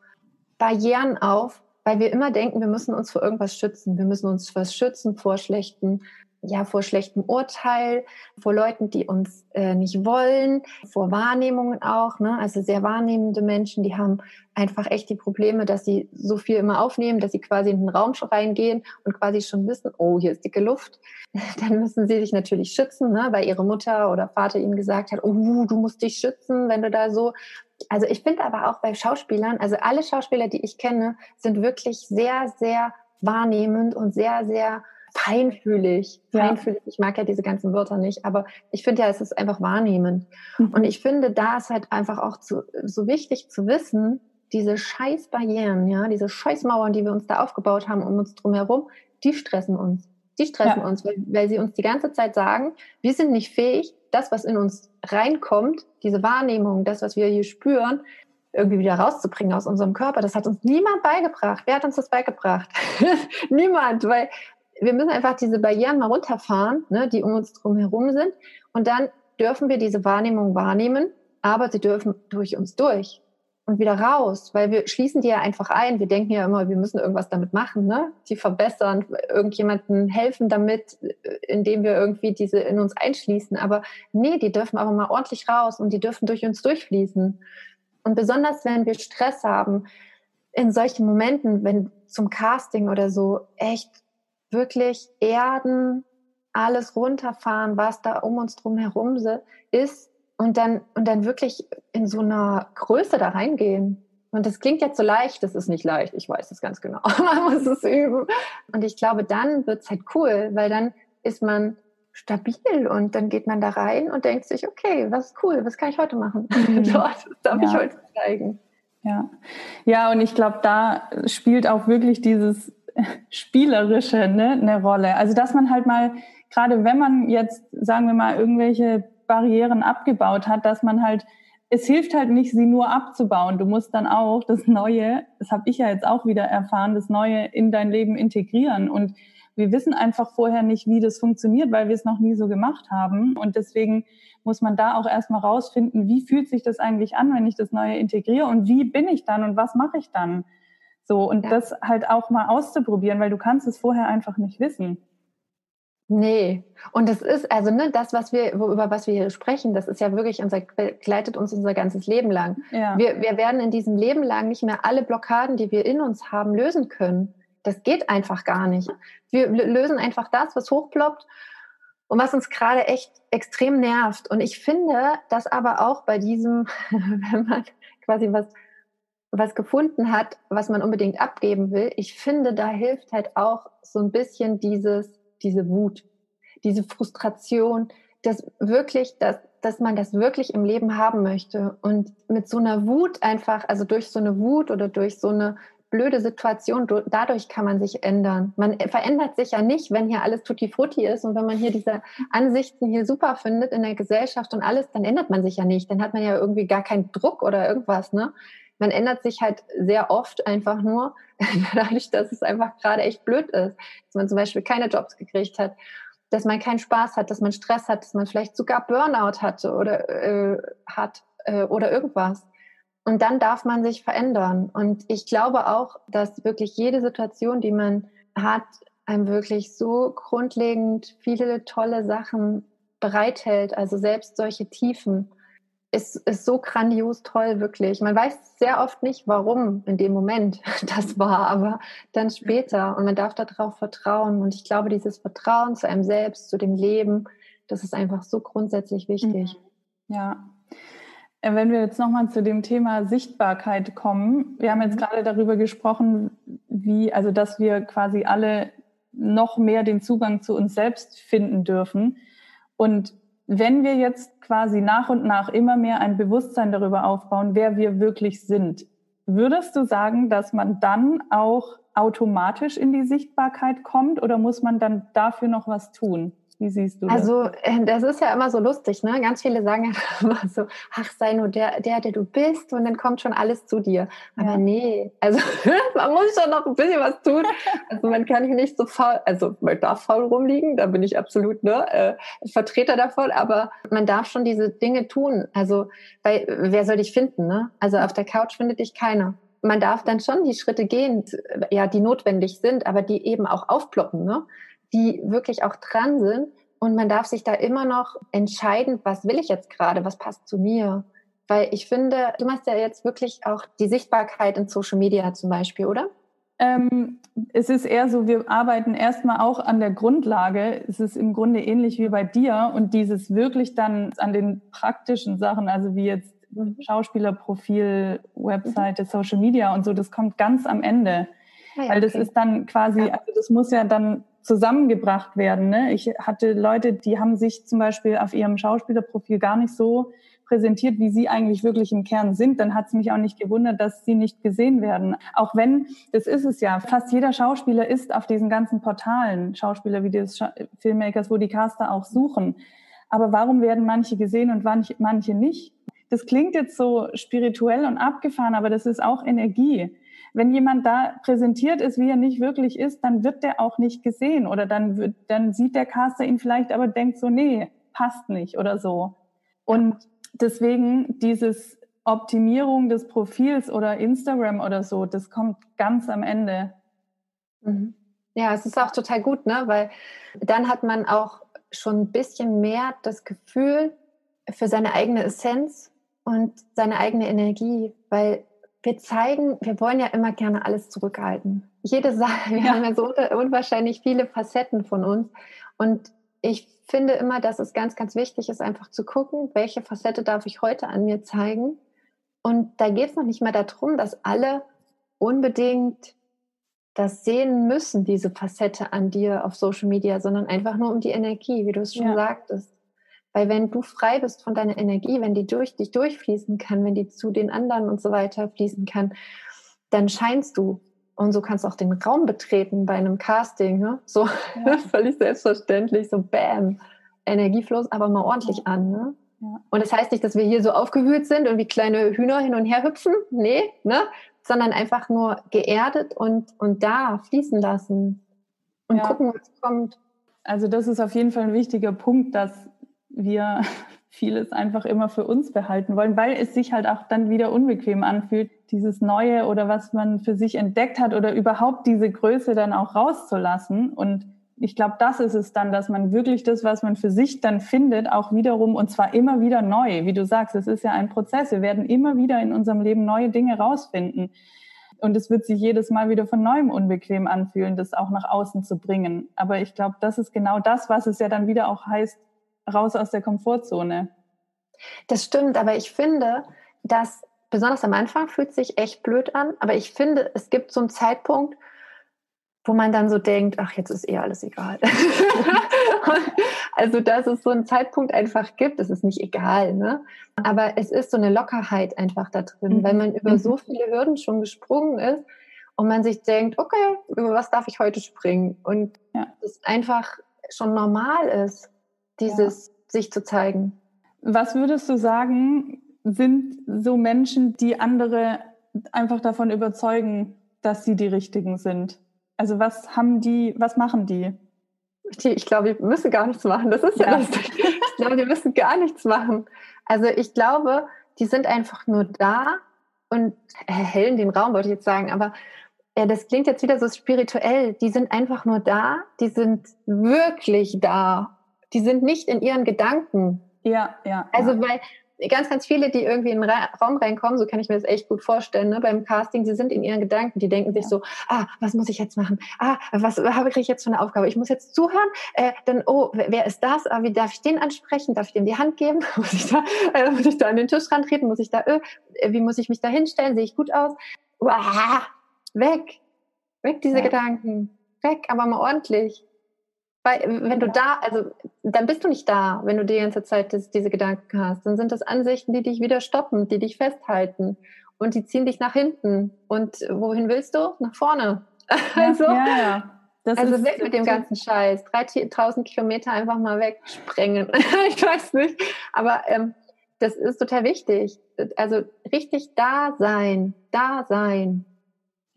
Barrieren auf, weil wir immer denken, wir müssen uns vor irgendwas schützen. Wir müssen uns was schützen vor schlechten ja, vor schlechtem Urteil, vor Leuten, die uns äh, nicht wollen, vor Wahrnehmungen auch. Ne? Also sehr wahrnehmende Menschen, die haben einfach echt die Probleme, dass sie so viel immer aufnehmen, dass sie quasi in den Raum reingehen und quasi schon wissen, oh, hier ist dicke Luft. Dann müssen sie sich natürlich schützen, ne? weil ihre Mutter oder Vater ihnen gesagt hat, oh, du musst dich schützen, wenn du da so also ich finde aber auch bei Schauspielern, also alle Schauspieler, die ich kenne, sind wirklich sehr, sehr wahrnehmend und sehr, sehr feinfühlig. Feinfühlig, ich mag ja diese ganzen Wörter nicht, aber ich finde ja, es ist einfach wahrnehmend. Mhm. Und ich finde, da ist halt einfach auch zu, so wichtig zu wissen, diese scheiß Barrieren, ja, diese Scheißmauern, die wir uns da aufgebaut haben um uns drumherum, die stressen uns. Die stressen ja. uns, weil, weil sie uns die ganze Zeit sagen, wir sind nicht fähig, das, was in uns reinkommt, diese Wahrnehmung, das, was wir hier spüren, irgendwie wieder rauszubringen aus unserem Körper. Das hat uns niemand beigebracht. Wer hat uns das beigebracht? niemand, weil wir müssen einfach diese Barrieren mal runterfahren, ne, die um uns drum herum sind. Und dann dürfen wir diese Wahrnehmung wahrnehmen, aber sie dürfen durch uns durch und wieder raus, weil wir schließen die ja einfach ein. Wir denken ja immer, wir müssen irgendwas damit machen, ne? Die verbessern, irgendjemanden helfen damit, indem wir irgendwie diese in uns einschließen. Aber nee, die dürfen aber mal ordentlich raus und die dürfen durch uns durchfließen. Und besonders wenn wir Stress haben, in solchen Momenten, wenn zum Casting oder so echt wirklich erden, alles runterfahren, was da um uns drum herum ist und dann, und dann wirklich in so einer Größe da reingehen. Und das klingt jetzt so leicht, das ist nicht leicht, ich weiß es ganz genau, man muss es üben. Und ich glaube, dann wird es halt cool, weil dann ist man stabil und dann geht man da rein und denkt sich, okay, was ist cool, was kann ich heute machen? Mhm. Dort darf ja. ich heute zeigen. Ja, ja, und ich glaube, da spielt auch wirklich dieses Spielerische ne, eine Rolle. Also dass man halt mal, gerade wenn man jetzt, sagen wir mal, irgendwelche Barrieren abgebaut hat, dass man halt, es hilft halt nicht, sie nur abzubauen. Du musst dann auch das Neue, das habe ich ja jetzt auch wieder erfahren, das Neue in dein Leben integrieren. Und wir wissen einfach vorher nicht, wie das funktioniert, weil wir es noch nie so gemacht haben. Und deswegen muss man da auch erstmal rausfinden, wie fühlt sich das eigentlich an, wenn ich das Neue integriere und wie bin ich dann und was mache ich dann? So, und ja. das halt auch mal auszuprobieren, weil du kannst es vorher einfach nicht wissen. Nee, und das ist also ne, das, was wir über was wir hier sprechen, das ist ja wirklich unser begleitet uns unser ganzes Leben lang. Ja. Wir, wir werden in diesem Leben lang nicht mehr alle Blockaden, die wir in uns haben, lösen können. Das geht einfach gar nicht. Wir lösen einfach das, was hochploppt und was uns gerade echt extrem nervt. Und ich finde, dass aber auch bei diesem, wenn man quasi was was gefunden hat, was man unbedingt abgeben will, ich finde, da hilft halt auch so ein bisschen dieses, diese Wut, diese Frustration, dass wirklich, dass, dass man das wirklich im Leben haben möchte. Und mit so einer Wut einfach, also durch so eine Wut oder durch so eine blöde Situation, dadurch kann man sich ändern. Man verändert sich ja nicht, wenn hier alles tutti frutti ist und wenn man hier diese Ansichten hier super findet in der Gesellschaft und alles, dann ändert man sich ja nicht. Dann hat man ja irgendwie gar keinen Druck oder irgendwas, ne? Man ändert sich halt sehr oft einfach nur dadurch, dass es einfach gerade echt blöd ist, dass man zum Beispiel keine Jobs gekriegt hat, dass man keinen Spaß hat, dass man Stress hat, dass man vielleicht sogar Burnout hatte oder äh, hat äh, oder irgendwas. Und dann darf man sich verändern. Und ich glaube auch, dass wirklich jede Situation, die man hat, einem wirklich so grundlegend viele tolle Sachen bereithält. Also selbst solche Tiefen ist, ist so grandios toll, wirklich. Man weiß sehr oft nicht, warum in dem Moment das war, aber dann später. Und man darf darauf vertrauen. Und ich glaube, dieses Vertrauen zu einem selbst, zu dem Leben, das ist einfach so grundsätzlich wichtig. Mhm. Ja. Äh, wenn wir jetzt nochmal zu dem Thema Sichtbarkeit kommen, wir haben jetzt mhm. gerade darüber gesprochen, wie, also dass wir quasi alle noch mehr den Zugang zu uns selbst finden dürfen. Und wenn wir jetzt quasi nach und nach immer mehr ein Bewusstsein darüber aufbauen, wer wir wirklich sind, würdest du sagen, dass man dann auch automatisch in die Sichtbarkeit kommt oder muss man dann dafür noch was tun? Wie siehst du das? Also äh, das ist ja immer so lustig, ne? Ganz viele sagen ja immer so, ach, sei nur der, der, der du bist und dann kommt schon alles zu dir. Aber ja. nee, also man muss schon noch ein bisschen was tun. Also man kann nicht so faul, also man darf faul rumliegen, da bin ich absolut ne, äh, Vertreter davon, aber man darf schon diese Dinge tun. Also weil, wer soll dich finden? Ne? Also auf der Couch findet dich keiner man darf dann schon die Schritte gehen, ja, die notwendig sind, aber die eben auch aufploppen, ne? Die wirklich auch dran sind. Und man darf sich da immer noch entscheiden, was will ich jetzt gerade, was passt zu mir. Weil ich finde, du machst ja jetzt wirklich auch die Sichtbarkeit in Social Media zum Beispiel, oder? Ähm, es ist eher so, wir arbeiten erstmal auch an der Grundlage. Es ist im Grunde ähnlich wie bei dir und dieses wirklich dann an den praktischen Sachen, also wie jetzt mhm. Schauspielerprofil, Webseite, mhm. Social Media und so, das kommt ganz am Ende. Ah ja, Weil das okay. ist dann quasi, also das muss ja dann zusammengebracht werden. Ne? Ich hatte Leute, die haben sich zum Beispiel auf ihrem Schauspielerprofil gar nicht so präsentiert, wie sie eigentlich wirklich im Kern sind, dann hat es mich auch nicht gewundert, dass sie nicht gesehen werden. Auch wenn, das ist es ja, fast jeder Schauspieler ist auf diesen ganzen Portalen, Schauspieler Scha Filmmakers, wo die Caster auch suchen. Aber warum werden manche gesehen und manche nicht? Das klingt jetzt so spirituell und abgefahren, aber das ist auch Energie wenn jemand da präsentiert ist, wie er nicht wirklich ist, dann wird der auch nicht gesehen oder dann wird, dann sieht der Caster ihn vielleicht, aber denkt so, nee, passt nicht oder so. Und deswegen dieses Optimierung des Profils oder Instagram oder so, das kommt ganz am Ende. Mhm. Ja, es ist auch total gut, ne? weil dann hat man auch schon ein bisschen mehr das Gefühl für seine eigene Essenz und seine eigene Energie, weil wir zeigen, wir wollen ja immer gerne alles zurückhalten. Jede Sache, wir ja. haben ja so unwahrscheinlich viele Facetten von uns. Und ich finde immer, dass es ganz, ganz wichtig ist, einfach zu gucken, welche Facette darf ich heute an mir zeigen. Und da geht es noch nicht mehr darum, dass alle unbedingt das sehen müssen, diese Facette an dir auf Social Media, sondern einfach nur um die Energie, wie du es schon ja. sagtest. Weil wenn du frei bist von deiner Energie, wenn die durch dich durchfließen kann, wenn die zu den anderen und so weiter fließen kann, dann scheinst du. Und so kannst du auch den Raum betreten bei einem Casting. Ne? So ja. völlig selbstverständlich, so bam, Energiefluss, aber mal ordentlich ja. an. Ne? Ja. Und das heißt nicht, dass wir hier so aufgewühlt sind und wie kleine Hühner hin und her hüpfen. Nee, ne? sondern einfach nur geerdet und, und da fließen lassen und gucken, was kommt. Also das ist auf jeden Fall ein wichtiger Punkt, dass wir vieles einfach immer für uns behalten wollen, weil es sich halt auch dann wieder unbequem anfühlt, dieses Neue oder was man für sich entdeckt hat oder überhaupt diese Größe dann auch rauszulassen. Und ich glaube, das ist es dann, dass man wirklich das, was man für sich dann findet, auch wiederum und zwar immer wieder neu. Wie du sagst, es ist ja ein Prozess. Wir werden immer wieder in unserem Leben neue Dinge rausfinden. Und es wird sich jedes Mal wieder von neuem unbequem anfühlen, das auch nach außen zu bringen. Aber ich glaube, das ist genau das, was es ja dann wieder auch heißt, raus aus der Komfortzone. Das stimmt, aber ich finde, dass besonders am Anfang fühlt sich echt blöd an, aber ich finde, es gibt so einen Zeitpunkt, wo man dann so denkt, ach, jetzt ist eh alles egal. also, dass es so einen Zeitpunkt einfach gibt, es ist nicht egal, ne? Aber es ist so eine Lockerheit einfach da drin, mhm. weil man über so mhm. viele Hürden schon gesprungen ist und man sich denkt, okay, über was darf ich heute springen? Und ja. es einfach schon normal ist dieses ja. sich zu zeigen. Was würdest du sagen, sind so Menschen, die andere einfach davon überzeugen, dass sie die richtigen sind? Also was haben die, was machen die? Ich glaube, die müssen gar nichts machen. Das ist ja, ja das. Ich glaube, die müssen gar nichts machen. Also ich glaube, die sind einfach nur da und erhellen den Raum, wollte ich jetzt sagen, aber ja, das klingt jetzt wieder so spirituell. Die sind einfach nur da, die sind wirklich da die sind nicht in ihren Gedanken. Ja, ja. Also, ja. weil ganz, ganz viele, die irgendwie in den Raum reinkommen, so kann ich mir das echt gut vorstellen, ne, beim Casting, sie sind in ihren Gedanken, die denken sich so, ah, was muss ich jetzt machen? Ah, was habe ich jetzt für eine Aufgabe? Ich muss jetzt zuhören, äh, dann, oh, wer ist das? Ah, wie darf ich den ansprechen? Darf ich dem die Hand geben? muss ich da, äh, muss ich da an den Tisch rantreten? Muss ich da, äh, wie muss ich mich da hinstellen? Sehe ich gut aus? Uah, weg, weg diese ja. Gedanken, weg, aber mal ordentlich. Weil wenn du da, also dann bist du nicht da, wenn du die ganze Zeit das, diese Gedanken hast. Dann sind das Ansichten, die dich wieder stoppen, die dich festhalten und die ziehen dich nach hinten. Und wohin willst du? Nach vorne. Ja, also, ja, ja. Das also weg mit dem ganzen Scheiß. 3000 Kilometer einfach mal wegsprengen. ich weiß nicht. Aber ähm, das ist total wichtig. Also richtig da sein, da sein.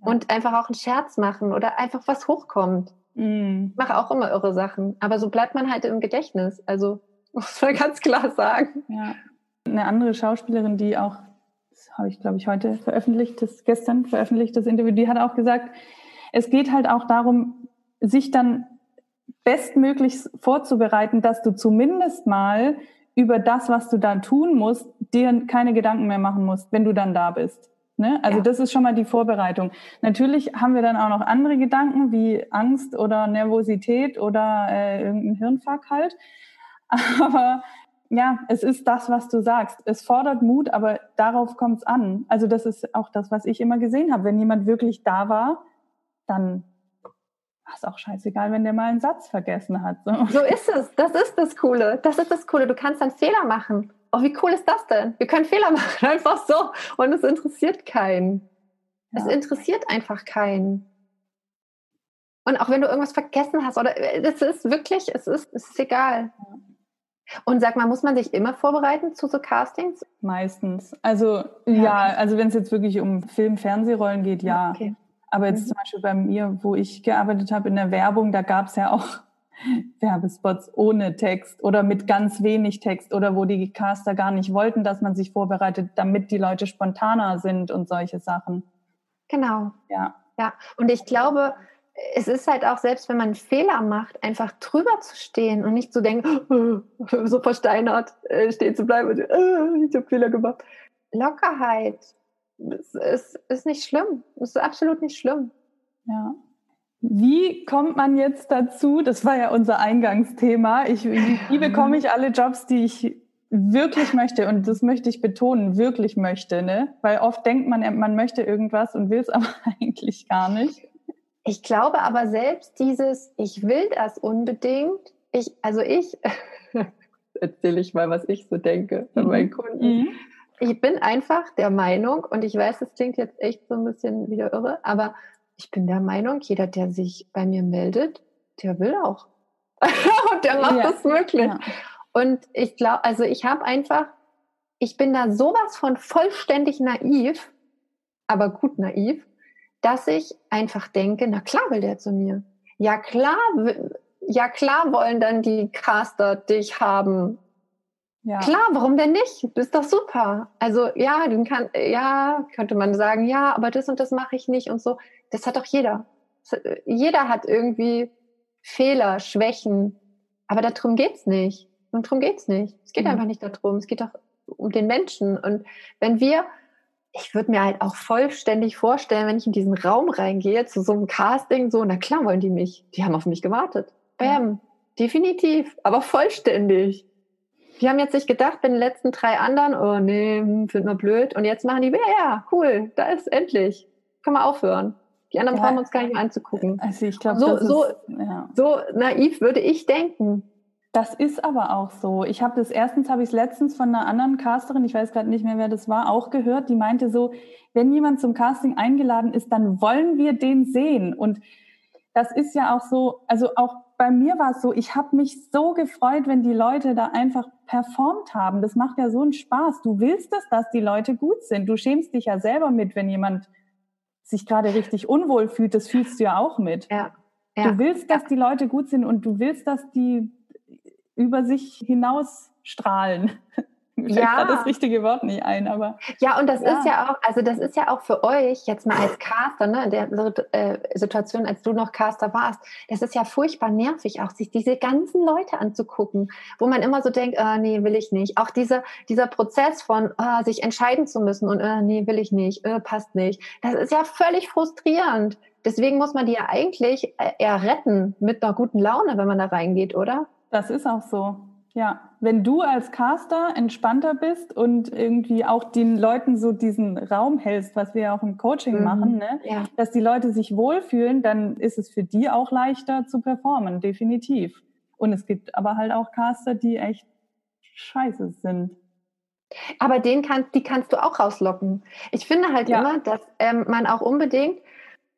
Und einfach auch einen Scherz machen oder einfach was hochkommt. Mm. Ich mache auch immer irre Sachen. Aber so bleibt man halt im Gedächtnis. Also muss man ganz klar sagen. Ja. Eine andere Schauspielerin, die auch, das habe ich glaube ich heute veröffentlicht, das gestern veröffentlicht, das Interview, die hat auch gesagt, es geht halt auch darum, sich dann bestmöglich vorzubereiten, dass du zumindest mal über das, was du dann tun musst, dir keine Gedanken mehr machen musst, wenn du dann da bist. Ne? Also ja. das ist schon mal die Vorbereitung. Natürlich haben wir dann auch noch andere Gedanken wie Angst oder Nervosität oder äh, irgendein Hirnfuck halt. Aber ja, es ist das, was du sagst. Es fordert Mut, aber darauf kommt es an. Also das ist auch das, was ich immer gesehen habe. Wenn jemand wirklich da war, dann war es auch scheißegal, wenn der mal einen Satz vergessen hat. So. so ist es. Das ist das Coole. Das ist das Coole. Du kannst dann Fehler machen. Oh, wie cool ist das denn? Wir können Fehler machen, einfach so. Und es interessiert keinen. Ja. Es interessiert einfach keinen. Und auch wenn du irgendwas vergessen hast, oder es ist wirklich, es ist, es ist egal. Und sag mal, muss man sich immer vorbereiten zu so Castings? Meistens. Also ja, ja also wenn es jetzt wirklich um Film, Fernsehrollen geht, ja. Okay. Aber jetzt mhm. zum Beispiel bei mir, wo ich gearbeitet habe in der Werbung, da gab es ja auch Werbespots ohne Text oder mit ganz wenig Text oder wo die Caster gar nicht wollten, dass man sich vorbereitet, damit die Leute spontaner sind und solche Sachen. Genau. Ja. Ja. Und ich glaube, es ist halt auch, selbst wenn man einen Fehler macht, einfach drüber zu stehen und nicht zu denken, so versteinert äh, stehen zu bleiben und äh, ich habe Fehler gemacht. Lockerheit es ist, ist nicht schlimm. Es ist absolut nicht schlimm. Ja. Wie kommt man jetzt dazu? Das war ja unser Eingangsthema. Ich, wie bekomme ich alle Jobs, die ich wirklich möchte? Und das möchte ich betonen, wirklich möchte, ne? Weil oft denkt man, man möchte irgendwas und will es aber eigentlich gar nicht. Ich glaube aber selbst dieses, ich will das unbedingt. Ich, also ich, erzähle ich mal, was ich so denke bei meinen mhm. Kunden. Mhm ich bin einfach der Meinung, und ich weiß, es klingt jetzt echt so ein bisschen wieder irre, aber ich bin der Meinung, jeder, der sich bei mir meldet, der will auch. und der macht ja. das möglich. Ja. Und ich glaube, also ich habe einfach, ich bin da sowas von vollständig naiv, aber gut naiv, dass ich einfach denke, na klar will der zu mir. Ja klar, ja klar wollen dann die Caster dich haben ja. Klar, warum denn nicht? Das ist doch super. Also ja, den kann, ja, könnte man sagen, ja, aber das und das mache ich nicht und so. Das hat doch jeder. Jeder hat irgendwie Fehler, Schwächen. Aber darum geht's nicht. Und darum geht's nicht. Es geht mhm. einfach nicht darum. Es geht doch um den Menschen. Und wenn wir, ich würde mir halt auch vollständig vorstellen, wenn ich in diesen Raum reingehe, zu so einem Casting, so, na klar wollen die mich. Die haben auf mich gewartet. Bam. Ja. Definitiv. Aber vollständig. Die haben jetzt nicht gedacht, bei den letzten drei anderen, oh nee, hm, finden wir blöd. Und jetzt machen die, ja, ja, cool, da ist endlich. Kann man aufhören. Die anderen ja, brauchen uns gar nicht mehr anzugucken. Also ich glaube, so, so, ja. so naiv würde ich denken. Das ist aber auch so. Ich habe das erstens, habe ich es letztens von einer anderen Casterin, ich weiß gerade nicht mehr, wer das war, auch gehört. Die meinte so, wenn jemand zum Casting eingeladen ist, dann wollen wir den sehen. Und das ist ja auch so, also auch bei mir war es so, ich habe mich so gefreut, wenn die Leute da einfach performt haben. Das macht ja so einen Spaß. Du willst es, dass die Leute gut sind. Du schämst dich ja selber mit, wenn jemand sich gerade richtig unwohl fühlt. Das fühlst du ja auch mit. Ja. ja. Du willst, dass die Leute gut sind und du willst, dass die über sich hinaus strahlen. Mir ja. fällt das richtige Wort nicht ein, aber. Ja, und das ja. ist ja auch, also das ist ja auch für euch jetzt mal als Caster, ne, in der äh, Situation, als du noch Caster warst, das ist ja furchtbar nervig, auch sich diese ganzen Leute anzugucken, wo man immer so denkt, äh, nee, will ich nicht. Auch dieser, dieser Prozess von äh, sich entscheiden zu müssen und äh, nee, will ich nicht, äh, passt nicht. Das ist ja völlig frustrierend. Deswegen muss man die ja eigentlich äh, eher retten mit einer guten Laune, wenn man da reingeht, oder? Das ist auch so. Ja, wenn du als Caster entspannter bist und irgendwie auch den Leuten so diesen Raum hältst, was wir ja auch im Coaching mhm. machen, ne? Ja. dass die Leute sich wohlfühlen, dann ist es für die auch leichter zu performen, definitiv. Und es gibt aber halt auch Caster, die echt scheiße sind. Aber den kann, die kannst du auch rauslocken. Ich finde halt ja. immer, dass ähm, man auch unbedingt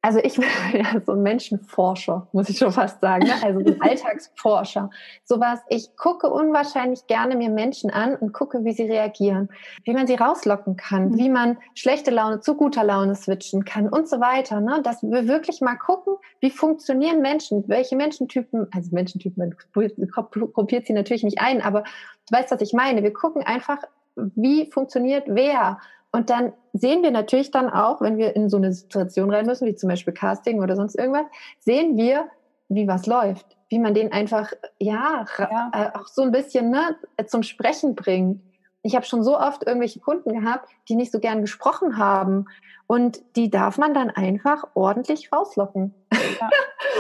also ich bin ja so ein Menschenforscher, muss ich schon fast sagen, ne? also ein Alltagsforscher. Sowas, ich gucke unwahrscheinlich gerne mir Menschen an und gucke, wie sie reagieren, wie man sie rauslocken kann, mhm. wie man schlechte Laune zu guter Laune switchen kann und so weiter. Ne? Dass wir wirklich mal gucken, wie funktionieren Menschen, welche Menschentypen, also Menschentypen, man kopiert sie natürlich nicht ein, aber du weißt, was ich meine. Wir gucken einfach, wie funktioniert wer und dann sehen wir natürlich dann auch, wenn wir in so eine Situation rein müssen, wie zum Beispiel Casting oder sonst irgendwas, sehen wir, wie was läuft, wie man den einfach, ja, ja. Äh, auch so ein bisschen ne, zum Sprechen bringt. Ich habe schon so oft irgendwelche Kunden gehabt, die nicht so gern gesprochen haben. Und die darf man dann einfach ordentlich rauslocken. Ja.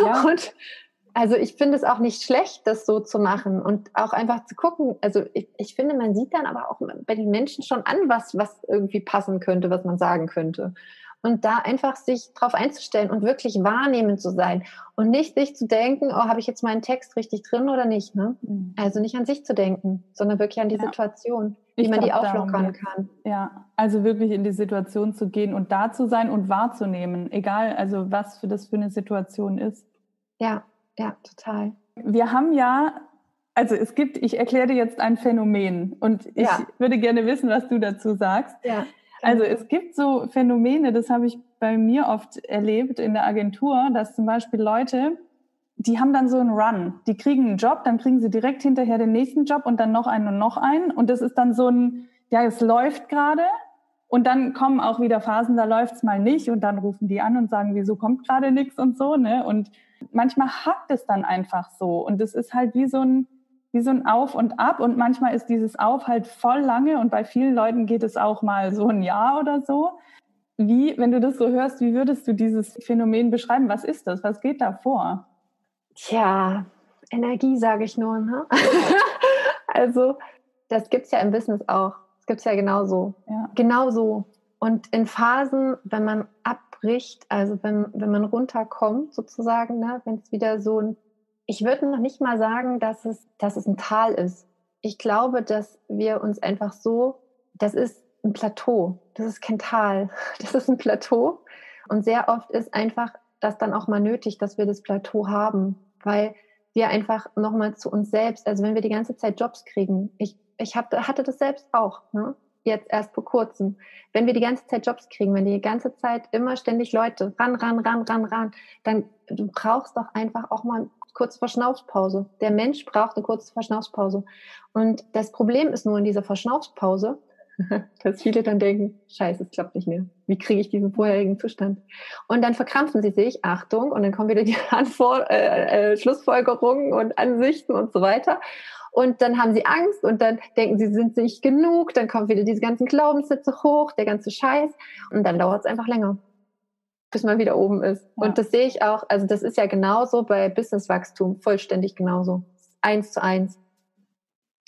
Ja. und also ich finde es auch nicht schlecht, das so zu machen und auch einfach zu gucken. Also ich, ich, finde, man sieht dann aber auch bei den Menschen schon an, was, was irgendwie passen könnte, was man sagen könnte. Und da einfach sich drauf einzustellen und wirklich wahrnehmend zu sein und nicht sich zu denken, oh, habe ich jetzt meinen Text richtig drin oder nicht. Ne? Mhm. Also nicht an sich zu denken, sondern wirklich an die ja. Situation, wie ich man die auflockern kann. Ja, also wirklich in die Situation zu gehen und da zu sein und wahrzunehmen, egal also was für das für eine Situation ist. Ja, ja, total. Wir haben ja, also es gibt, ich erkläre dir jetzt ein Phänomen und ich ja. würde gerne wissen, was du dazu sagst. Ja. Also es gibt so Phänomene, das habe ich bei mir oft erlebt in der Agentur, dass zum Beispiel Leute, die haben dann so einen Run. Die kriegen einen Job, dann kriegen sie direkt hinterher den nächsten Job und dann noch einen und noch einen. Und das ist dann so ein, ja, es läuft gerade. Und dann kommen auch wieder Phasen, da läuft's mal nicht. Und dann rufen die an und sagen, wieso kommt gerade nichts und so. Ne? Und manchmal hackt es dann einfach so. Und es ist halt wie so ein, wie so ein Auf und Ab. Und manchmal ist dieses Auf halt voll lange und bei vielen Leuten geht es auch mal so ein Jahr oder so. Wie, wenn du das so hörst, wie würdest du dieses Phänomen beschreiben? Was ist das? Was geht da vor? Tja, Energie sage ich nur. Ne? also, das gibt es ja im Business auch. Das gibt es ja genauso. Ja. Genauso. Und in Phasen, wenn man ab bricht, also wenn, wenn man runterkommt sozusagen, ne, wenn es wieder so ein, ich würde noch nicht mal sagen, dass es, dass es ein Tal ist. Ich glaube, dass wir uns einfach so, das ist ein Plateau, das ist kein Tal, das ist ein Plateau. Und sehr oft ist einfach das dann auch mal nötig, dass wir das Plateau haben, weil wir einfach nochmal zu uns selbst, also wenn wir die ganze Zeit Jobs kriegen, ich, ich hab, hatte das selbst auch, ne? Jetzt erst vor kurzem, wenn wir die ganze Zeit Jobs kriegen, wenn die ganze Zeit immer ständig Leute ran, ran, ran, ran, ran, dann du brauchst doch einfach auch mal kurze Verschnaufspause. Der Mensch braucht eine kurze Verschnaufspause. Und das Problem ist nur in dieser Verschnaufspause, dass viele dann denken, scheiße, es klappt nicht mehr. Wie kriege ich diesen vorherigen Zustand? Und dann verkrampfen sie sich, Achtung, und dann kommen wieder die Antwort, äh, äh, Schlussfolgerungen und Ansichten und so weiter. Und dann haben sie Angst und dann denken sie, sind nicht genug. Dann kommen wieder diese ganzen Glaubenssätze hoch, der ganze Scheiß. Und dann dauert es einfach länger, bis man wieder oben ist. Ja. Und das sehe ich auch, also das ist ja genauso bei Businesswachstum, vollständig genauso. Eins zu eins.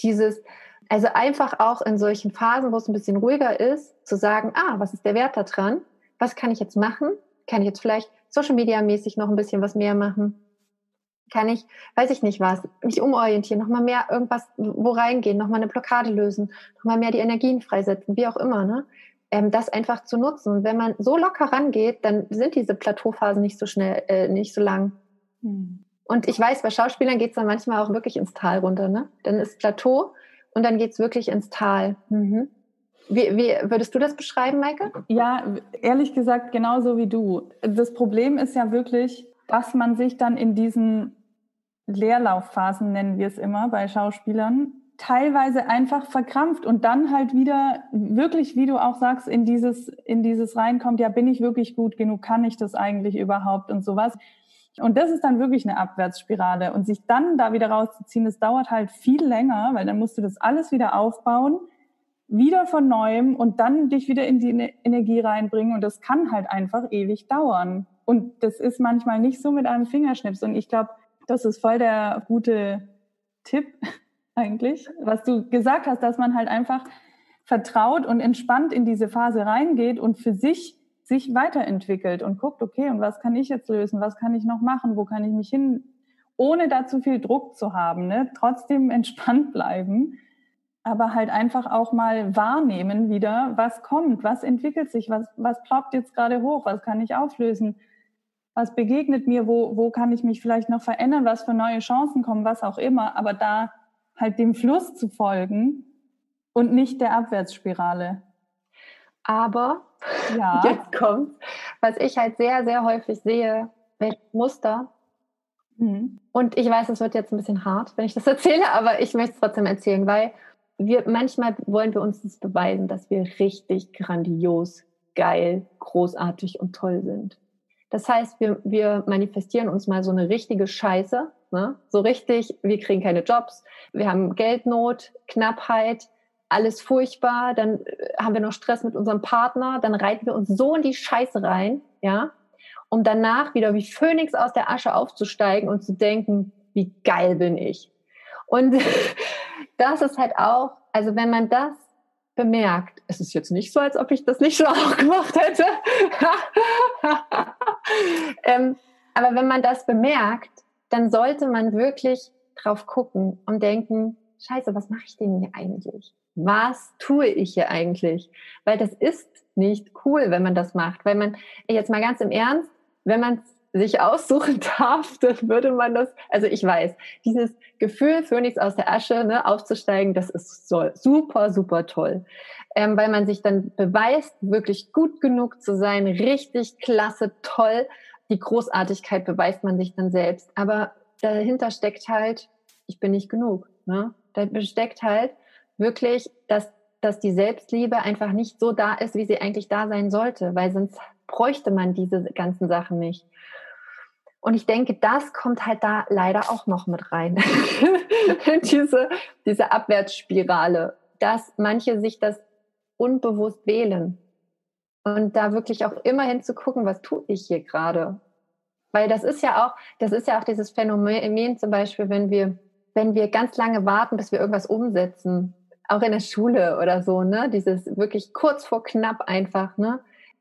Dieses, also einfach auch in solchen Phasen, wo es ein bisschen ruhiger ist, zu sagen, ah, was ist der Wert da dran? Was kann ich jetzt machen? Kann ich jetzt vielleicht Social Media mäßig noch ein bisschen was mehr machen? Kann ich, weiß ich nicht was, mich umorientieren, nochmal mehr irgendwas, wo reingehen, nochmal eine Blockade lösen, nochmal mehr die Energien freisetzen, wie auch immer, ne? Ähm, das einfach zu nutzen. wenn man so locker rangeht, dann sind diese Plateauphasen nicht so schnell, äh, nicht so lang. Hm. Und ich weiß, bei Schauspielern geht es dann manchmal auch wirklich ins Tal runter, ne? Dann ist Plateau und dann geht es wirklich ins Tal. Mhm. Wie, wie würdest du das beschreiben, Maike? Ja, ehrlich gesagt, genauso wie du. Das Problem ist ja wirklich, dass man sich dann in diesen Leerlaufphasen nennen wir es immer bei Schauspielern, teilweise einfach verkrampft und dann halt wieder wirklich, wie du auch sagst, in dieses, in dieses reinkommt, ja, bin ich wirklich gut genug, kann ich das eigentlich überhaupt und sowas. Und das ist dann wirklich eine Abwärtsspirale. Und sich dann da wieder rauszuziehen, das dauert halt viel länger, weil dann musst du das alles wieder aufbauen, wieder von neuem und dann dich wieder in die Energie reinbringen. Und das kann halt einfach ewig dauern. Und das ist manchmal nicht so mit einem Fingerschnips. Und ich glaube, das ist voll der gute Tipp eigentlich, was du gesagt hast, dass man halt einfach vertraut und entspannt in diese Phase reingeht und für sich sich weiterentwickelt und guckt, okay, und was kann ich jetzt lösen? Was kann ich noch machen? Wo kann ich mich hin? Ohne da zu viel Druck zu haben, ne? trotzdem entspannt bleiben, aber halt einfach auch mal wahrnehmen wieder, was kommt, was entwickelt sich, was, was ploppt jetzt gerade hoch, was kann ich auflösen, was begegnet mir, wo, wo kann ich mich vielleicht noch verändern, was für neue Chancen kommen, was auch immer, aber da halt dem Fluss zu folgen und nicht der Abwärtsspirale. Aber ja. jetzt kommt, was ich halt sehr, sehr häufig sehe, Muster. Mhm. Und ich weiß, es wird jetzt ein bisschen hart, wenn ich das erzähle, aber ich möchte es trotzdem erzählen, weil wir manchmal wollen wir uns das beweisen, dass wir richtig grandios, geil, großartig und toll sind. Das heißt, wir, wir manifestieren uns mal so eine richtige Scheiße, ne? so richtig, wir kriegen keine Jobs, wir haben Geldnot, Knappheit, alles furchtbar, dann äh, haben wir noch Stress mit unserem Partner, dann reiten wir uns so in die Scheiße rein, ja, um danach wieder wie Phönix aus der Asche aufzusteigen und zu denken, wie geil bin ich. Und das ist halt auch, also wenn man das bemerkt, es ist jetzt nicht so, als ob ich das nicht schon auch gemacht hätte, ähm, aber wenn man das bemerkt, dann sollte man wirklich drauf gucken und denken, scheiße, was mache ich denn hier eigentlich? Was tue ich hier eigentlich? Weil das ist nicht cool, wenn man das macht. Weil man, jetzt mal ganz im Ernst, wenn man sich aussuchen darf, dann würde man das, also ich weiß, dieses Gefühl, Phönix aus der Asche ne, aufzusteigen, das ist so, super, super toll. Ähm, weil man sich dann beweist, wirklich gut genug zu sein, richtig klasse, toll. Die Großartigkeit beweist man sich dann selbst. Aber dahinter steckt halt, ich bin nicht genug. Ne? Da steckt halt wirklich, dass, dass die Selbstliebe einfach nicht so da ist, wie sie eigentlich da sein sollte, weil sonst bräuchte man diese ganzen Sachen nicht. Und ich denke, das kommt halt da leider auch noch mit rein. diese, diese Abwärtsspirale, dass manche sich das unbewusst wählen. Und da wirklich auch immerhin zu gucken, was tue ich hier gerade? Weil das ist ja auch, das ist ja auch dieses Phänomen zum Beispiel, wenn wir, wenn wir ganz lange warten, bis wir irgendwas umsetzen, auch in der Schule oder so, ne? Dieses wirklich kurz vor knapp einfach, ne?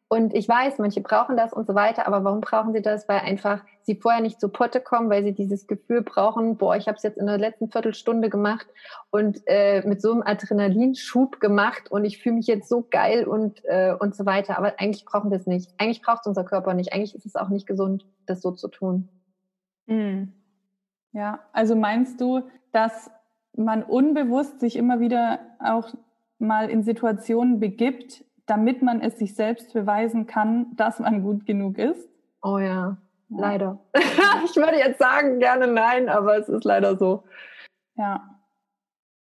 Und ich weiß, manche brauchen das und so weiter, aber warum brauchen sie das? Weil einfach sie vorher nicht zu Potte kommen, weil sie dieses Gefühl brauchen, boah, ich habe es jetzt in der letzten Viertelstunde gemacht und äh, mit so einem Adrenalinschub gemacht und ich fühle mich jetzt so geil und, äh, und so weiter. Aber eigentlich brauchen wir es nicht. Eigentlich braucht es unser Körper nicht. Eigentlich ist es auch nicht gesund, das so zu tun. Mhm. Ja, also meinst du, dass man unbewusst sich immer wieder auch mal in Situationen begibt, damit man es sich selbst beweisen kann, dass man gut genug ist? Oh ja, leider. ich würde jetzt sagen, gerne nein, aber es ist leider so. Ja,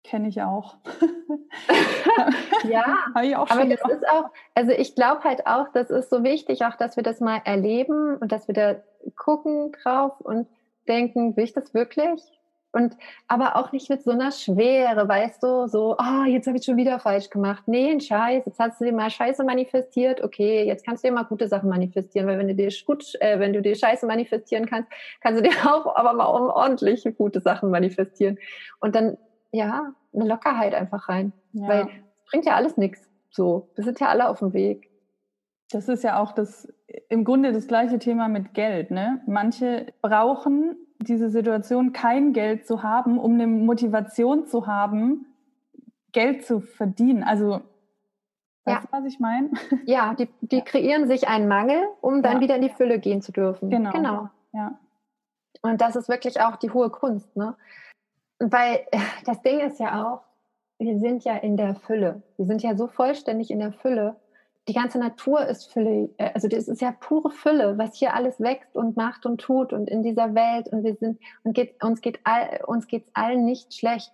kenne ich auch. ja, ich auch aber das gemacht. ist auch, also ich glaube halt auch, das ist so wichtig, auch dass wir das mal erleben und dass wir da gucken drauf und denken, will ich das wirklich? Und aber auch nicht mit so einer Schwere, weißt du, so, oh, jetzt habe ich schon wieder falsch gemacht. Nee, ein Scheiß, jetzt hast du dir mal Scheiße manifestiert, okay, jetzt kannst du dir mal gute Sachen manifestieren, weil wenn du dir gut, äh, wenn du dir Scheiße manifestieren kannst, kannst du dir auch aber mal ordentlich gute Sachen manifestieren. Und dann, ja, eine Lockerheit einfach rein. Ja. Weil es bringt ja alles nichts. So, wir sind ja alle auf dem Weg. Das ist ja auch das im Grunde das gleiche Thema mit Geld. Ne? Manche brauchen diese Situation, kein Geld zu haben, um eine Motivation zu haben, Geld zu verdienen. Also, weißt ja. du, was ich meine? Ja, die, die ja. kreieren sich einen Mangel, um dann ja. wieder in die Fülle gehen zu dürfen. Genau. genau. Ja. Und das ist wirklich auch die hohe Kunst, ne? Weil das Ding ist ja auch, wir sind ja in der Fülle. Wir sind ja so vollständig in der Fülle die ganze Natur ist Fülle, äh, also das ist ja pure Fülle, was hier alles wächst und macht und tut und in dieser Welt und wir sind und geht, uns geht all, uns geht's allen nicht schlecht.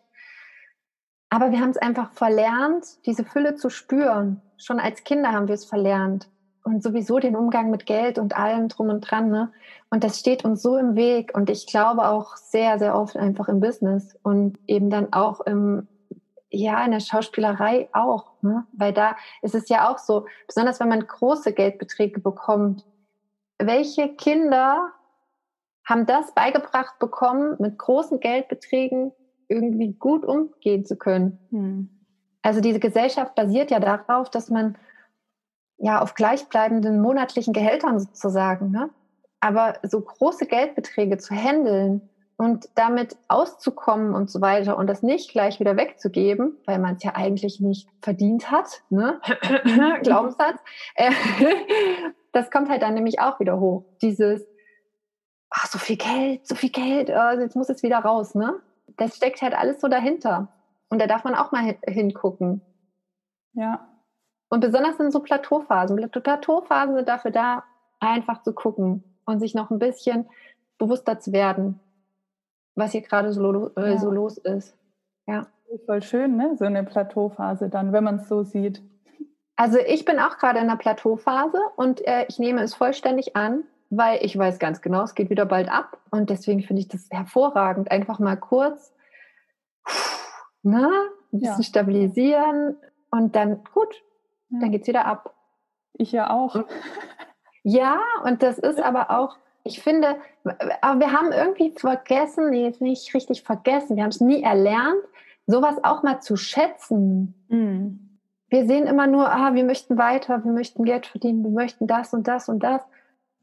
Aber wir haben es einfach verlernt, diese Fülle zu spüren. Schon als Kinder haben wir es verlernt und sowieso den Umgang mit Geld und allem drum und dran. Ne? Und das steht uns so im Weg und ich glaube auch sehr, sehr oft einfach im Business und eben dann auch im, ja, in der Schauspielerei auch, ne? weil da ist es ja auch so, besonders wenn man große Geldbeträge bekommt, welche Kinder haben das beigebracht bekommen, mit großen Geldbeträgen irgendwie gut umgehen zu können. Hm. Also diese Gesellschaft basiert ja darauf, dass man ja auf gleichbleibenden monatlichen Gehältern sozusagen, ne? aber so große Geldbeträge zu handeln und damit auszukommen und so weiter und das nicht gleich wieder wegzugeben, weil man es ja eigentlich nicht verdient hat, ne? Glaubenssatz, äh, das kommt halt dann nämlich auch wieder hoch. Dieses, ach, so viel Geld, so viel Geld, oh, jetzt muss es wieder raus, ne? Das steckt halt alles so dahinter. Und da darf man auch mal hingucken. Ja. Und besonders in so Plateauphasen. Plateauphasen sind dafür da, einfach zu gucken und sich noch ein bisschen bewusster zu werden, was hier gerade so, äh, ja. so los ist. Ja. Voll schön, ne? So eine Plateauphase dann, wenn man es so sieht. Also ich bin auch gerade in einer Plateauphase und äh, ich nehme es vollständig an, weil ich weiß ganz genau, es geht wieder bald ab. Und deswegen finde ich das hervorragend. Einfach mal kurz ne, ein bisschen ja. stabilisieren und dann gut, ja. dann geht es wieder ab. Ich ja auch. Ja, und das ist aber auch, ich finde, aber wir haben irgendwie vergessen, nee, jetzt nicht richtig vergessen, wir haben es nie erlernt, sowas auch mal zu schätzen. Mhm. Wir sehen immer nur, ah, wir möchten weiter, wir möchten Geld verdienen, wir möchten das und das und das.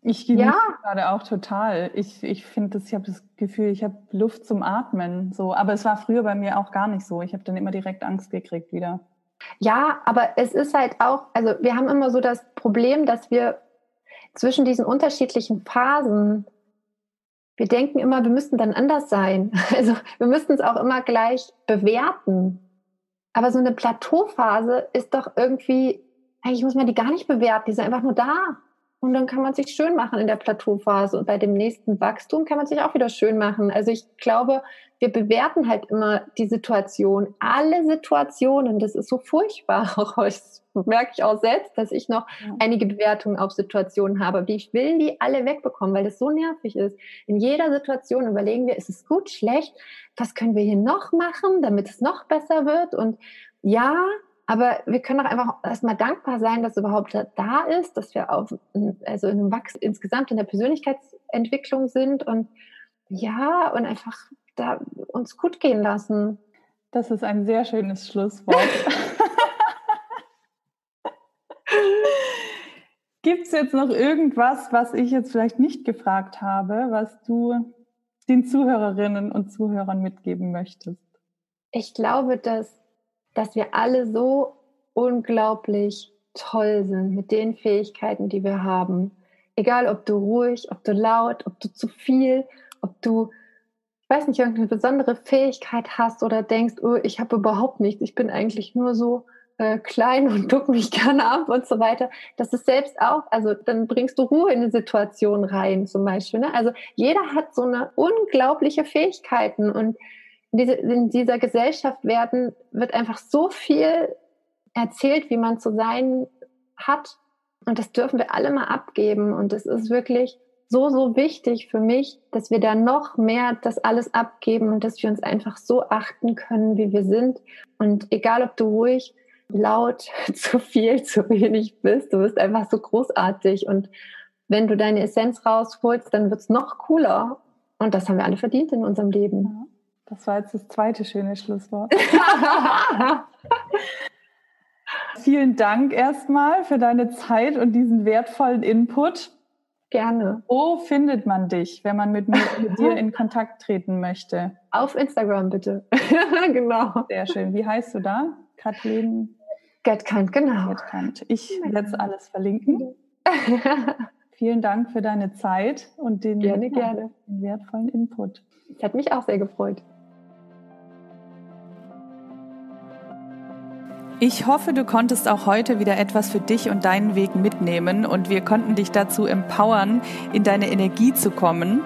Ich genieße ja. gerade auch total. Ich, ich finde das, ich habe das Gefühl, ich habe Luft zum Atmen. So, aber es war früher bei mir auch gar nicht so. Ich habe dann immer direkt Angst gekriegt wieder. Ja, aber es ist halt auch, also wir haben immer so das Problem, dass wir zwischen diesen unterschiedlichen Phasen, wir denken immer, wir müssten dann anders sein. Also wir müssten es auch immer gleich bewerten. Aber so eine Plateauphase ist doch irgendwie, eigentlich muss man die gar nicht bewerten, die ist einfach nur da. Und dann kann man sich schön machen in der Plateauphase. Und bei dem nächsten Wachstum kann man sich auch wieder schön machen. Also ich glaube, wir bewerten halt immer die Situation, alle Situationen. Das ist so furchtbar. Auch das merke ich auch selbst, dass ich noch einige Bewertungen auf Situationen habe. Die ich will die alle wegbekommen, weil das so nervig ist. In jeder Situation überlegen wir, ist es gut, schlecht? Was können wir hier noch machen, damit es noch besser wird? Und ja, aber wir können auch einfach erstmal dankbar sein, dass überhaupt da ist, dass wir auf, also in einem Wachs insgesamt in der Persönlichkeitsentwicklung sind und ja, und einfach da uns gut gehen lassen. Das ist ein sehr schönes Schlusswort. Gibt es jetzt noch irgendwas, was ich jetzt vielleicht nicht gefragt habe, was du den Zuhörerinnen und Zuhörern mitgeben möchtest? Ich glaube, dass dass wir alle so unglaublich toll sind mit den Fähigkeiten, die wir haben. Egal, ob du ruhig, ob du laut, ob du zu viel, ob du, ich weiß nicht, irgendeine besondere Fähigkeit hast oder denkst, oh, ich habe überhaupt nichts, ich bin eigentlich nur so äh, klein und duck mich gerne ab und so weiter. Das ist selbst auch, also dann bringst du Ruhe in eine Situation rein zum Beispiel. Ne? Also jeder hat so eine unglaubliche Fähigkeiten und in dieser Gesellschaft werden, wird einfach so viel erzählt, wie man zu sein hat. Und das dürfen wir alle mal abgeben. Und es ist wirklich so, so wichtig für mich, dass wir da noch mehr das alles abgeben und dass wir uns einfach so achten können, wie wir sind. Und egal, ob du ruhig, laut, zu viel, zu wenig bist, du bist einfach so großartig. Und wenn du deine Essenz rausholst, dann wird's noch cooler. Und das haben wir alle verdient in unserem Leben. Das war jetzt das zweite schöne Schlusswort. Vielen Dank erstmal für deine Zeit und diesen wertvollen Input. Gerne. Wo findet man dich, wenn man mit, mir, mit dir in Kontakt treten möchte? Auf Instagram bitte. genau. Sehr schön. Wie heißt du da? Kathleen? Getkant, genau. Getkant. Ich werde es alles verlinken. Vielen Dank für deine Zeit und den, gerne, gerne. den wertvollen Input. Es hat mich auch sehr gefreut. Ich hoffe, du konntest auch heute wieder etwas für dich und deinen Weg mitnehmen und wir konnten dich dazu empowern, in deine Energie zu kommen.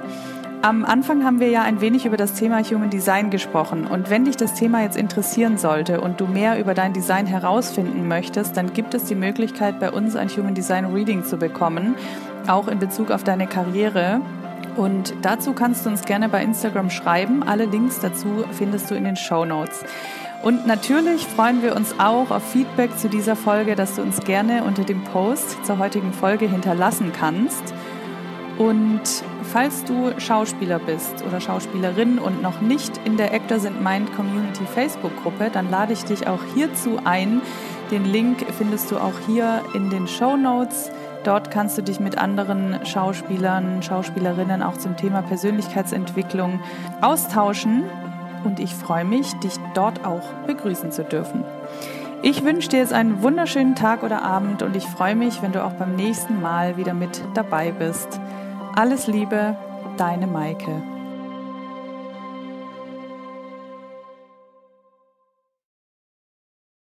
Am Anfang haben wir ja ein wenig über das Thema Human Design gesprochen und wenn dich das Thema jetzt interessieren sollte und du mehr über dein Design herausfinden möchtest, dann gibt es die Möglichkeit, bei uns ein Human Design Reading zu bekommen, auch in Bezug auf deine Karriere. Und dazu kannst du uns gerne bei Instagram schreiben. Alle Links dazu findest du in den Show Notes. Und natürlich freuen wir uns auch auf Feedback zu dieser Folge, das du uns gerne unter dem Post zur heutigen Folge hinterlassen kannst. Und Falls du Schauspieler bist oder Schauspielerin und noch nicht in der Actors in Mind Community Facebook-Gruppe, dann lade ich dich auch hierzu ein. Den Link findest du auch hier in den Show Notes. Dort kannst du dich mit anderen Schauspielern, Schauspielerinnen auch zum Thema Persönlichkeitsentwicklung austauschen. Und ich freue mich, dich dort auch begrüßen zu dürfen. Ich wünsche dir jetzt einen wunderschönen Tag oder Abend und ich freue mich, wenn du auch beim nächsten Mal wieder mit dabei bist. Alles Liebe, deine Maike.